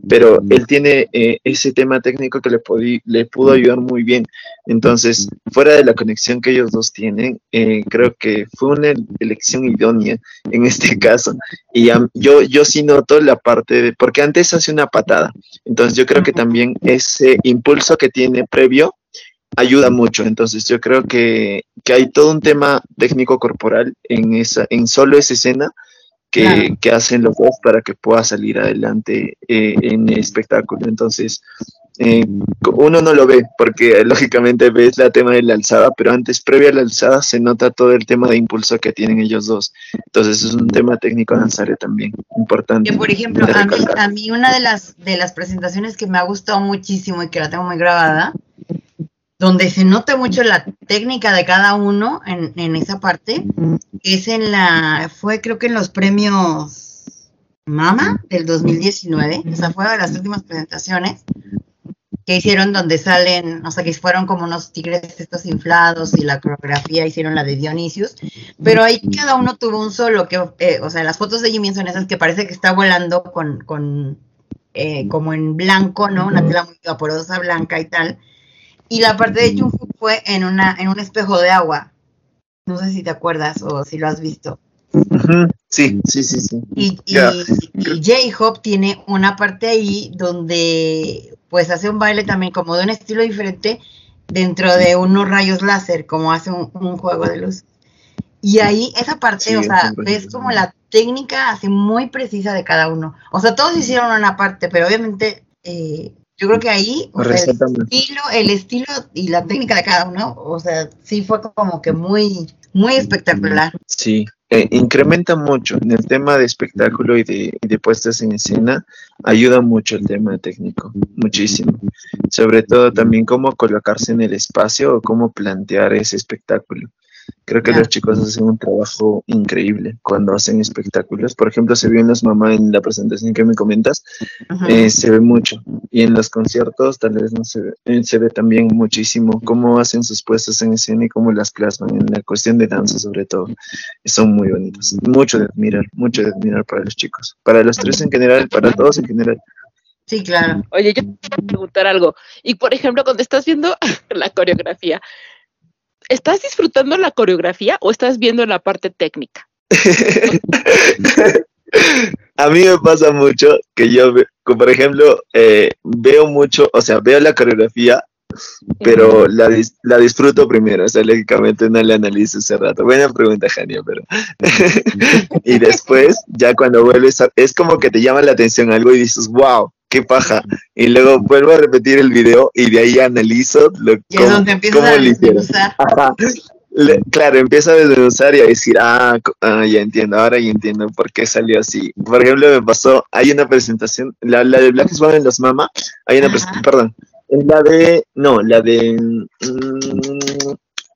pero él tiene eh, ese tema técnico que le, podí- le pudo ayudar muy bien. Entonces, fuera de la conexión que ellos dos tienen, eh, creo que fue una el- elección idónea en este caso. Y am- yo, yo sí noto la parte de, porque antes hace una patada. Entonces, yo creo que también ese impulso que tiene previo ayuda mucho. Entonces, yo creo que, que hay todo un tema técnico corporal en, esa, en solo esa escena. Que, Claro. que hacen los dos para que pueda salir adelante eh, en el espectáculo. Entonces, eh, uno no lo ve porque lógicamente ves la tema de la alzada, pero antes, previa a la alzada, se nota todo el tema de impulso que tienen ellos dos. Entonces es un tema técnico danzario también, importante. Por ejemplo, a mí, a mí una de las, de las presentaciones que me ha gustado muchísimo y que la tengo muy grabada, donde se nota mucho la técnica de cada uno en, en esa parte, es en la, fue creo que en los premios Mama del 2019, o sea, fue de las últimas presentaciones que hicieron donde salen, o sea, que fueron como unos tigres estos inflados y la coreografía hicieron la de Dionisius, pero ahí cada uno tuvo un solo, que, eh, o sea, las fotos de Jimmy son esas que parece que está volando con, con eh, como en blanco, ¿no? Una tela muy vaporosa, blanca y tal. Y la parte de Jungkook fue en, una, en un espejo de agua. No sé si te acuerdas o si lo has visto. Sí, sí, sí, sí. Y, y, J-Hop tiene una parte ahí donde pues hace un baile también como de un estilo diferente dentro de unos rayos láser, como hace un, un juego de luz. Y ahí esa parte, Sí, o sea, ves como la técnica así muy precisa de cada uno. O sea, todos hicieron una parte, pero obviamente eh, yo creo que ahí o sea, el estilo, el estilo y la técnica de cada uno, o sea, sí fue como que muy, muy espectacular. Sí, eh, incrementa mucho en el tema de espectáculo y de, y de puestas en escena, ayuda mucho el tema técnico, muchísimo. Sobre todo también cómo colocarse en el espacio o cómo plantear ese espectáculo. Creo que Claro. los chicos hacen un trabajo increíble cuando hacen espectáculos. Por ejemplo, se vio en las mamás en la presentación que me comentas, Ujú. eh, se ve mucho. Y en los conciertos tal vez no se ve, eh, se ve también muchísimo cómo hacen sus puestas en escena y cómo las plasman en la cuestión de danza sobre todo. Son muy bonitos. Mucho de admirar, mucho de admirar para los chicos. Para los tres en general, para todos en general. Sí, claro. Oye, yo te quiero preguntar algo. Y por ejemplo, cuando estás viendo la coreografía, ¿estás disfrutando la coreografía o estás viendo la parte técnica? A mí me pasa mucho que yo, por ejemplo, eh, veo mucho, o sea, veo la coreografía, pero la, dis- la disfruto primero, o sea, lógicamente no la analizo ese rato. Buena pregunta, Jania, pero... y después, ya cuando vuelves, a- es como que te llama la atención algo y dices, wow, qué paja. Y luego vuelvo a repetir el video y de ahí analizo lo, Y es cómo, donde empiezas a desmenuzar. Le- claro, empieza a desmenuzar y a decir, ah, ah, ya entiendo, ahora ya entiendo por qué salió así. Por ejemplo, me pasó, hay una presentación, la, la de Black Swan en los Mama, hay una presentación, perdón, es la de, no, la de, mm,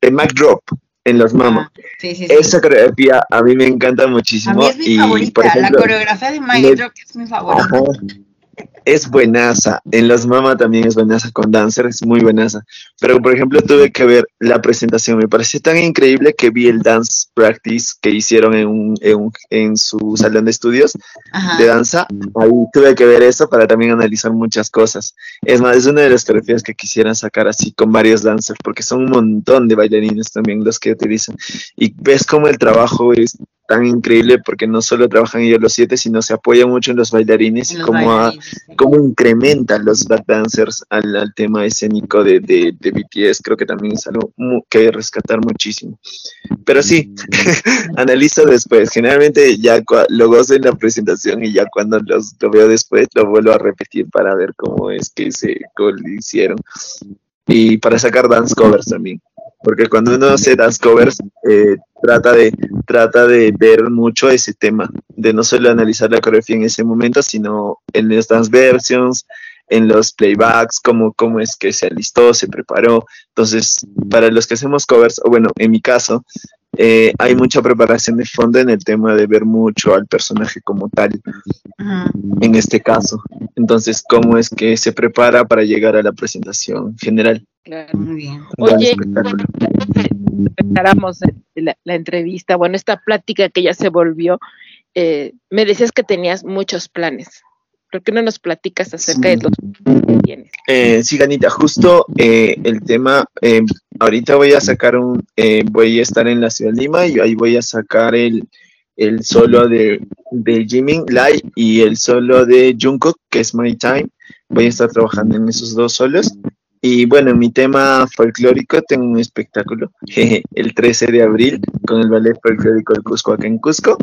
de Mac Drop en los Mama. Ah, sí, sí, sí. Esa coreografía a mí me encanta A muchísimo. mí es mi y, favorita, por ejemplo, la coreografía de le- Drop es mi favorita. Ajá. Es buenaza. En los Mama también es buenaza con Dancer, es muy buenaza. Pero, por ejemplo, tuve que ver la presentación. Me pareció tan increíble que vi el dance practice que hicieron en, un- en, un- en su salón de estudios Ajá. de danza. Ahí tuve que ver eso para también analizar muchas cosas. Es más, es una de las coreografías que quisiera sacar así con varios dancers, porque son un montón de bailarines también los que utilizan. Y ves cómo el trabajo es tan increíble porque no solo trabajan ellos los siete, sino se apoyan mucho en los bailarines y cómo, cómo incrementan los back dancers al, al tema escénico de, de, de BTS. Creo que también es algo que hay que rescatar muchísimo. Pero sí, analizo después. Generalmente ya lo gozo en la presentación y ya cuando los, lo veo después lo vuelvo a repetir para ver cómo es que se cómo lo hicieron. Y para sacar dance covers también. Porque cuando uno hace dance covers, eh, trata, de, trata de ver mucho ese tema, de no solo analizar la coreografía en ese momento, sino en las dance versions, en los playbacks, cómo, cómo es que se alistó, se preparó. Entonces, para los que hacemos covers, o bueno, en mi caso, eh, hay mucha preparación de fondo en el tema de ver mucho al personaje como tal, en este caso. Entonces, cómo es que se prepara para llegar a la presentación general. Claro. Muy bien. Oye, empezáramos la, la entrevista, bueno, esta plática que ya se volvió, eh, me decías que tenías muchos planes. ¿Por qué no nos platicas acerca de los que tienes? Eh, sí, Ganita, justo eh, el tema, eh, ahorita voy a sacar un, eh, voy a estar en la ciudad de Lima y ahí voy a sacar el, el solo de, de Jimin Lai y el solo de Jungkook, que es My Time. Voy a estar trabajando en esos dos solos. Y bueno, mi tema folclórico, tengo un espectáculo el 13 de abril con el Ballet Folclórico del Cusco acá en Cusco.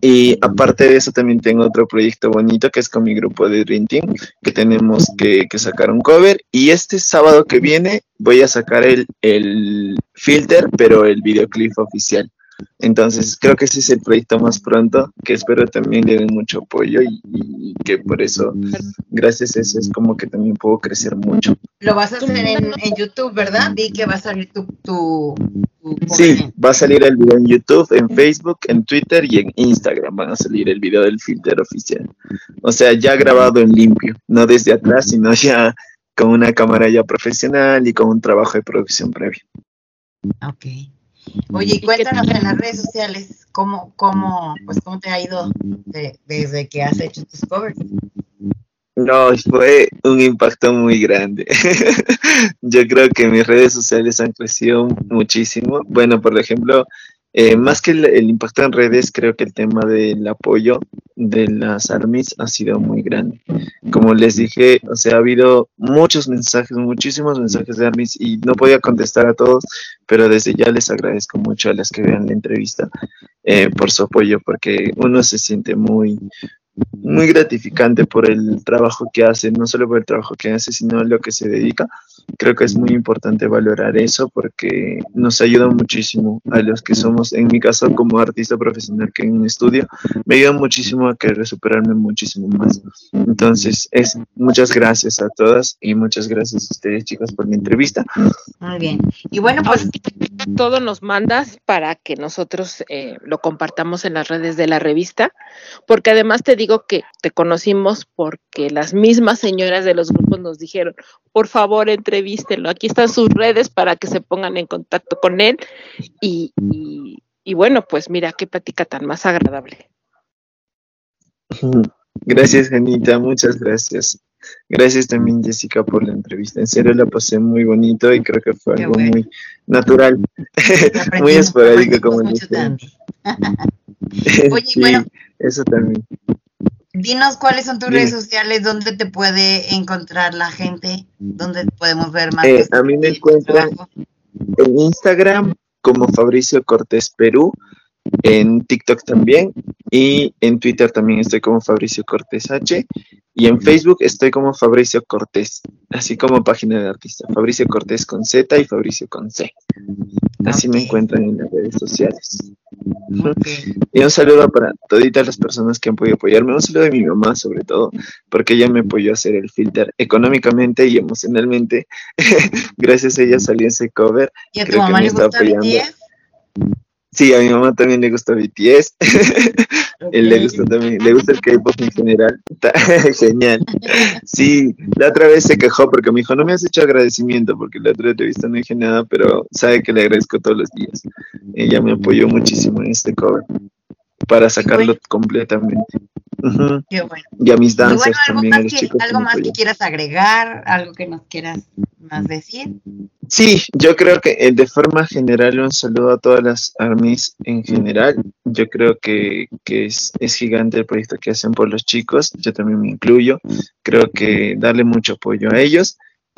Y aparte de eso, también tengo otro proyecto bonito que es con mi grupo de Dream Team, que tenemos que, que sacar un cover. Y este sábado que viene voy a sacar el, el filter, pero el videoclip oficial. Entonces, creo que ese es el proyecto más pronto, que espero también le den mucho apoyo y, y que por eso, gracias a eso, es como que también puedo crecer mucho. Lo vas a hacer en, en YouTube, ¿verdad? Vi que va a salir tu... tu, tu Sí, va a salir el video en YouTube, en Facebook, en Twitter y en Instagram van a salir el video del filter oficial. O sea, ya grabado en limpio, no desde atrás, sino ya con una cámara ya profesional y con un trabajo de producción previo. Ok. Oye, y cuéntanos en las redes sociales cómo, cómo, pues, cómo te ha ido de- desde que has hecho tus covers. No, fue un impacto muy grande. Yo creo que mis redes sociales han crecido muchísimo. Bueno, por ejemplo, eh, más que el, impacto en redes, creo que el tema del apoyo de las ARMYs ha sido muy grande. Como les dije, o sea, ha habido muchos mensajes, muchísimos mensajes de ARMYs y no podía contestar a todos, pero desde ya les agradezco mucho a las que vean la entrevista eh, por su apoyo, porque uno se siente muy, muy gratificante por el trabajo que hace, no solo por el trabajo que hace, sino lo que se dedica. Creo que es muy importante valorar eso porque nos ayuda muchísimo a los que somos, en mi caso como artista profesional que en un estudio, me ayuda muchísimo a querer superarme muchísimo más. Entonces, es muchas gracias a todas y muchas gracias a ustedes chicos por la entrevista. Muy bien. Y bueno, pues todo nos mandas para que nosotros eh, lo compartamos en las redes de la revista, porque además te digo que te conocimos porque las mismas señoras de los grupos nos dijeron, por favor, entrevístenlo, aquí están sus redes para que se pongan en contacto con él y, y- y bueno, pues mira qué plática tan más agradable. Gracias, Janita, muchas gracias. Gracias también, Jessica, por la entrevista. En serio, la pasé muy bonito y creo que fue Qué algo bueno. muy natural, muy esporádico, como también. Oye, sí, bueno. eso también. Dinos cuáles son tus Dime. redes sociales, dónde te puede encontrar la gente, dónde podemos ver más. Eh, a mí me tu encuentran en Instagram como Fabricio Cortés Perú, en TikTok también y en Twitter también estoy como Fabricio Cortés H y en Facebook estoy como Fabricio Cortés, así como página de artista, Fabricio Cortés con Z y Fabricio con C. Así me encuentran en las redes sociales. Y un saludo para toditas las personas que han podido apoyarme. Un saludo de mi mamá, sobre todo, porque ella me apoyó a hacer el filter económicamente y emocionalmente. Gracias a ella salió ese cover. ¿Y a tu Creo que mamá me le está gusta apoyando. Sí, a mi mamá también le gusta BTS. Él le gusta también, le gusta el K-pop en general. Está genial. Sí, la otra vez se quejó porque me dijo, no me has hecho agradecimiento porque la otra entrevista no dije nada, pero sabe que le agradezco todos los días. Ella me apoyó muchísimo en este cover para sacarlo completamente. Ujú. Qué bueno. Y a mis Y bueno, algo también, más, que, chicos. algo más que quieras agregar, algo que nos quieras más decir. Sí, yo creo que eh, de forma general un saludo a todas las armies en general. Yo creo que, que es, es gigante el proyecto que hacen por los chicos. Yo también me incluyo. Creo que darle mucho apoyo a ellos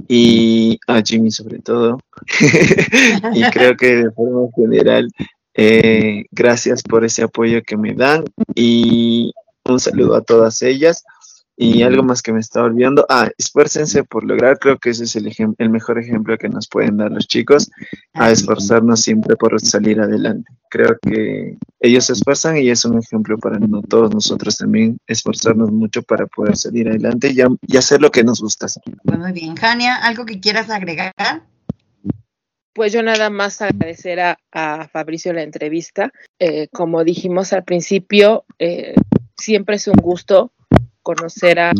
y a Jimmy sobre todo. y creo que de forma general, eh, gracias por ese apoyo que me dan y un saludo a todas ellas. Y algo más que me estaba olvidando, ah, esfuércense por lograr, creo que ese es el, el mejor ejemplo que nos pueden dar los chicos, a esforzarnos siempre por salir adelante. Creo que ellos se esfuerzan y es un ejemplo para no- todos nosotros también, esforzarnos mucho para poder salir adelante y, a- y hacer lo que nos gusta hacer. Pues muy bien. Jania, ¿algo que quieras agregar? Pues yo nada más agradecer a, a Fabricio la entrevista. Eh, como dijimos al principio, eh, siempre es un gusto conocer a,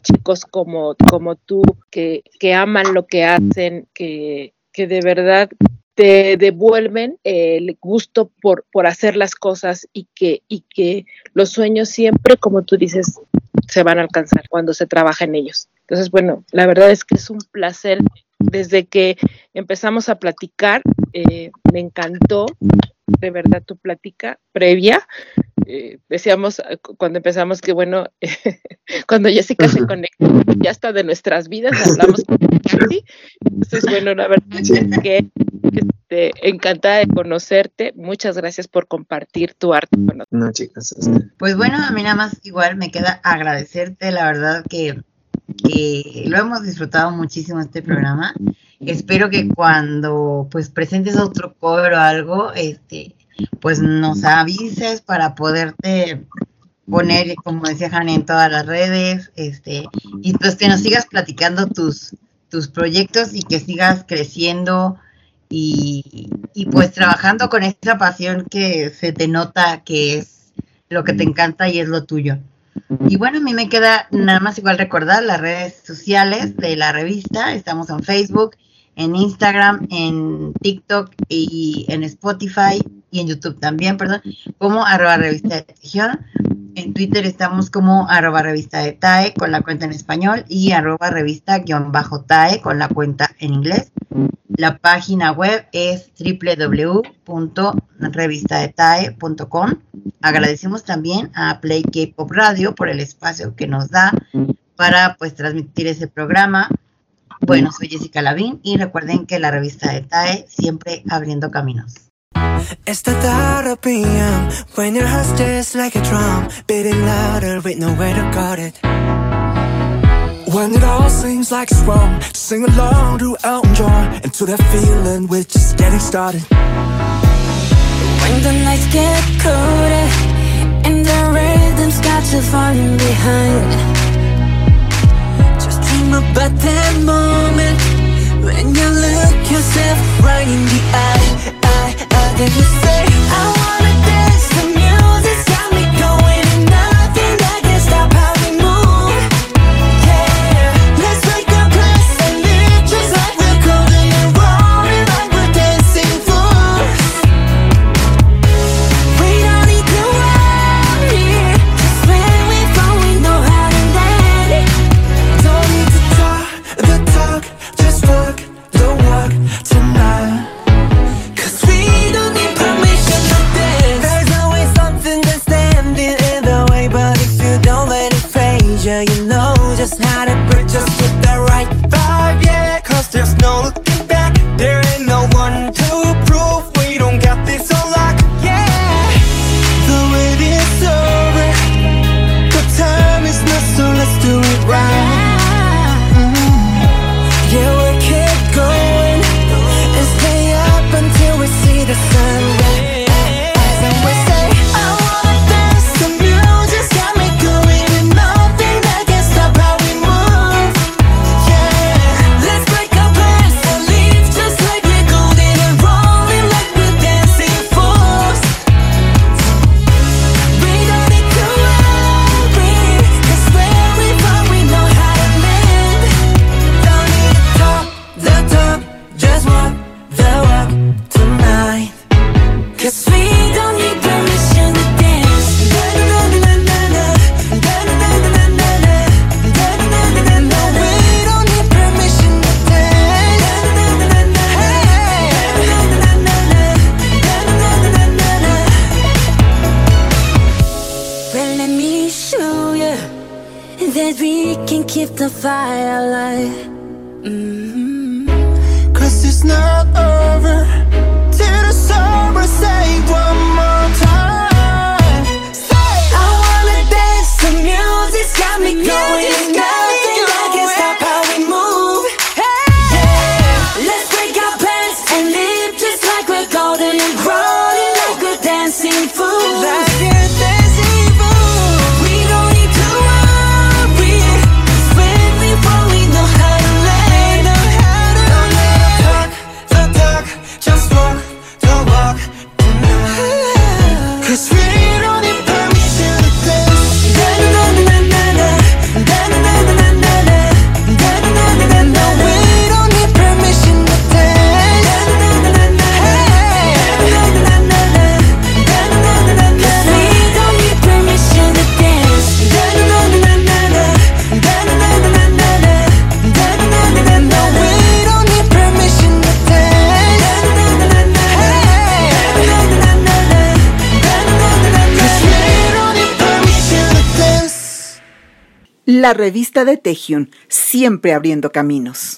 chicos como, como tú, que, que aman lo que hacen, que, que de verdad te devuelven el gusto por, por hacer las cosas y que, y que los sueños siempre, como tú dices, se van a alcanzar cuando se trabaja en ellos. Entonces, bueno, la verdad es que es un placer desde que empezamos a platicar, eh, me encantó de verdad tu plática previa. Eh, decíamos eh, cu- cuando empezamos que bueno, cuando Jessica se conecta, ya está de nuestras vidas, hablamos con Katy. Entonces, bueno, la verdad es que este, encantada de conocerte. Muchas gracias por compartir tu arte con nosotros. No, chicas. este, Pues bueno, a mí nada más igual me queda agradecerte, la verdad que, que lo hemos disfrutado muchísimo este programa. Espero que cuando pues presentes otro cover o algo, este, pues nos avises para poderte poner, como decía Jani, en todas las redes, este, y pues que nos sigas platicando tus, tus proyectos y que sigas creciendo y, y pues trabajando con esa pasión que se te nota que es lo que te encanta y es lo tuyo. Y bueno, a mí me queda nada más igual recordar las redes sociales de la revista. Estamos en Facebook, en Instagram, en TikTok y en Spotify y en YouTube también, perdón, como arroba revista de Tejión. En Twitter estamos como arroba revista de TAE con la cuenta en español y arroba revista guion bajo TAE con la cuenta en inglés. La página web es www.revistadetae.com. Agradecemos también a Play K-Pop Radio por el espacio que nos da para pues transmitir ese programa. Bueno, soy Jessica Lavín y recuerden que la revista de TAE siempre abriendo caminos. It's the thought of PM when your heart just like a drum, beating louder with nowhere to guard it. When it all seems like it's wrong, just sing along to Elton John and to that feeling we're just getting started. When the nights get colder and the rhythm's got you falling behind. Dream about that moment when you look yourself right in the eye, eye, eye, and you say, I wanna la revista de Taehyung, siempre abriendo caminos.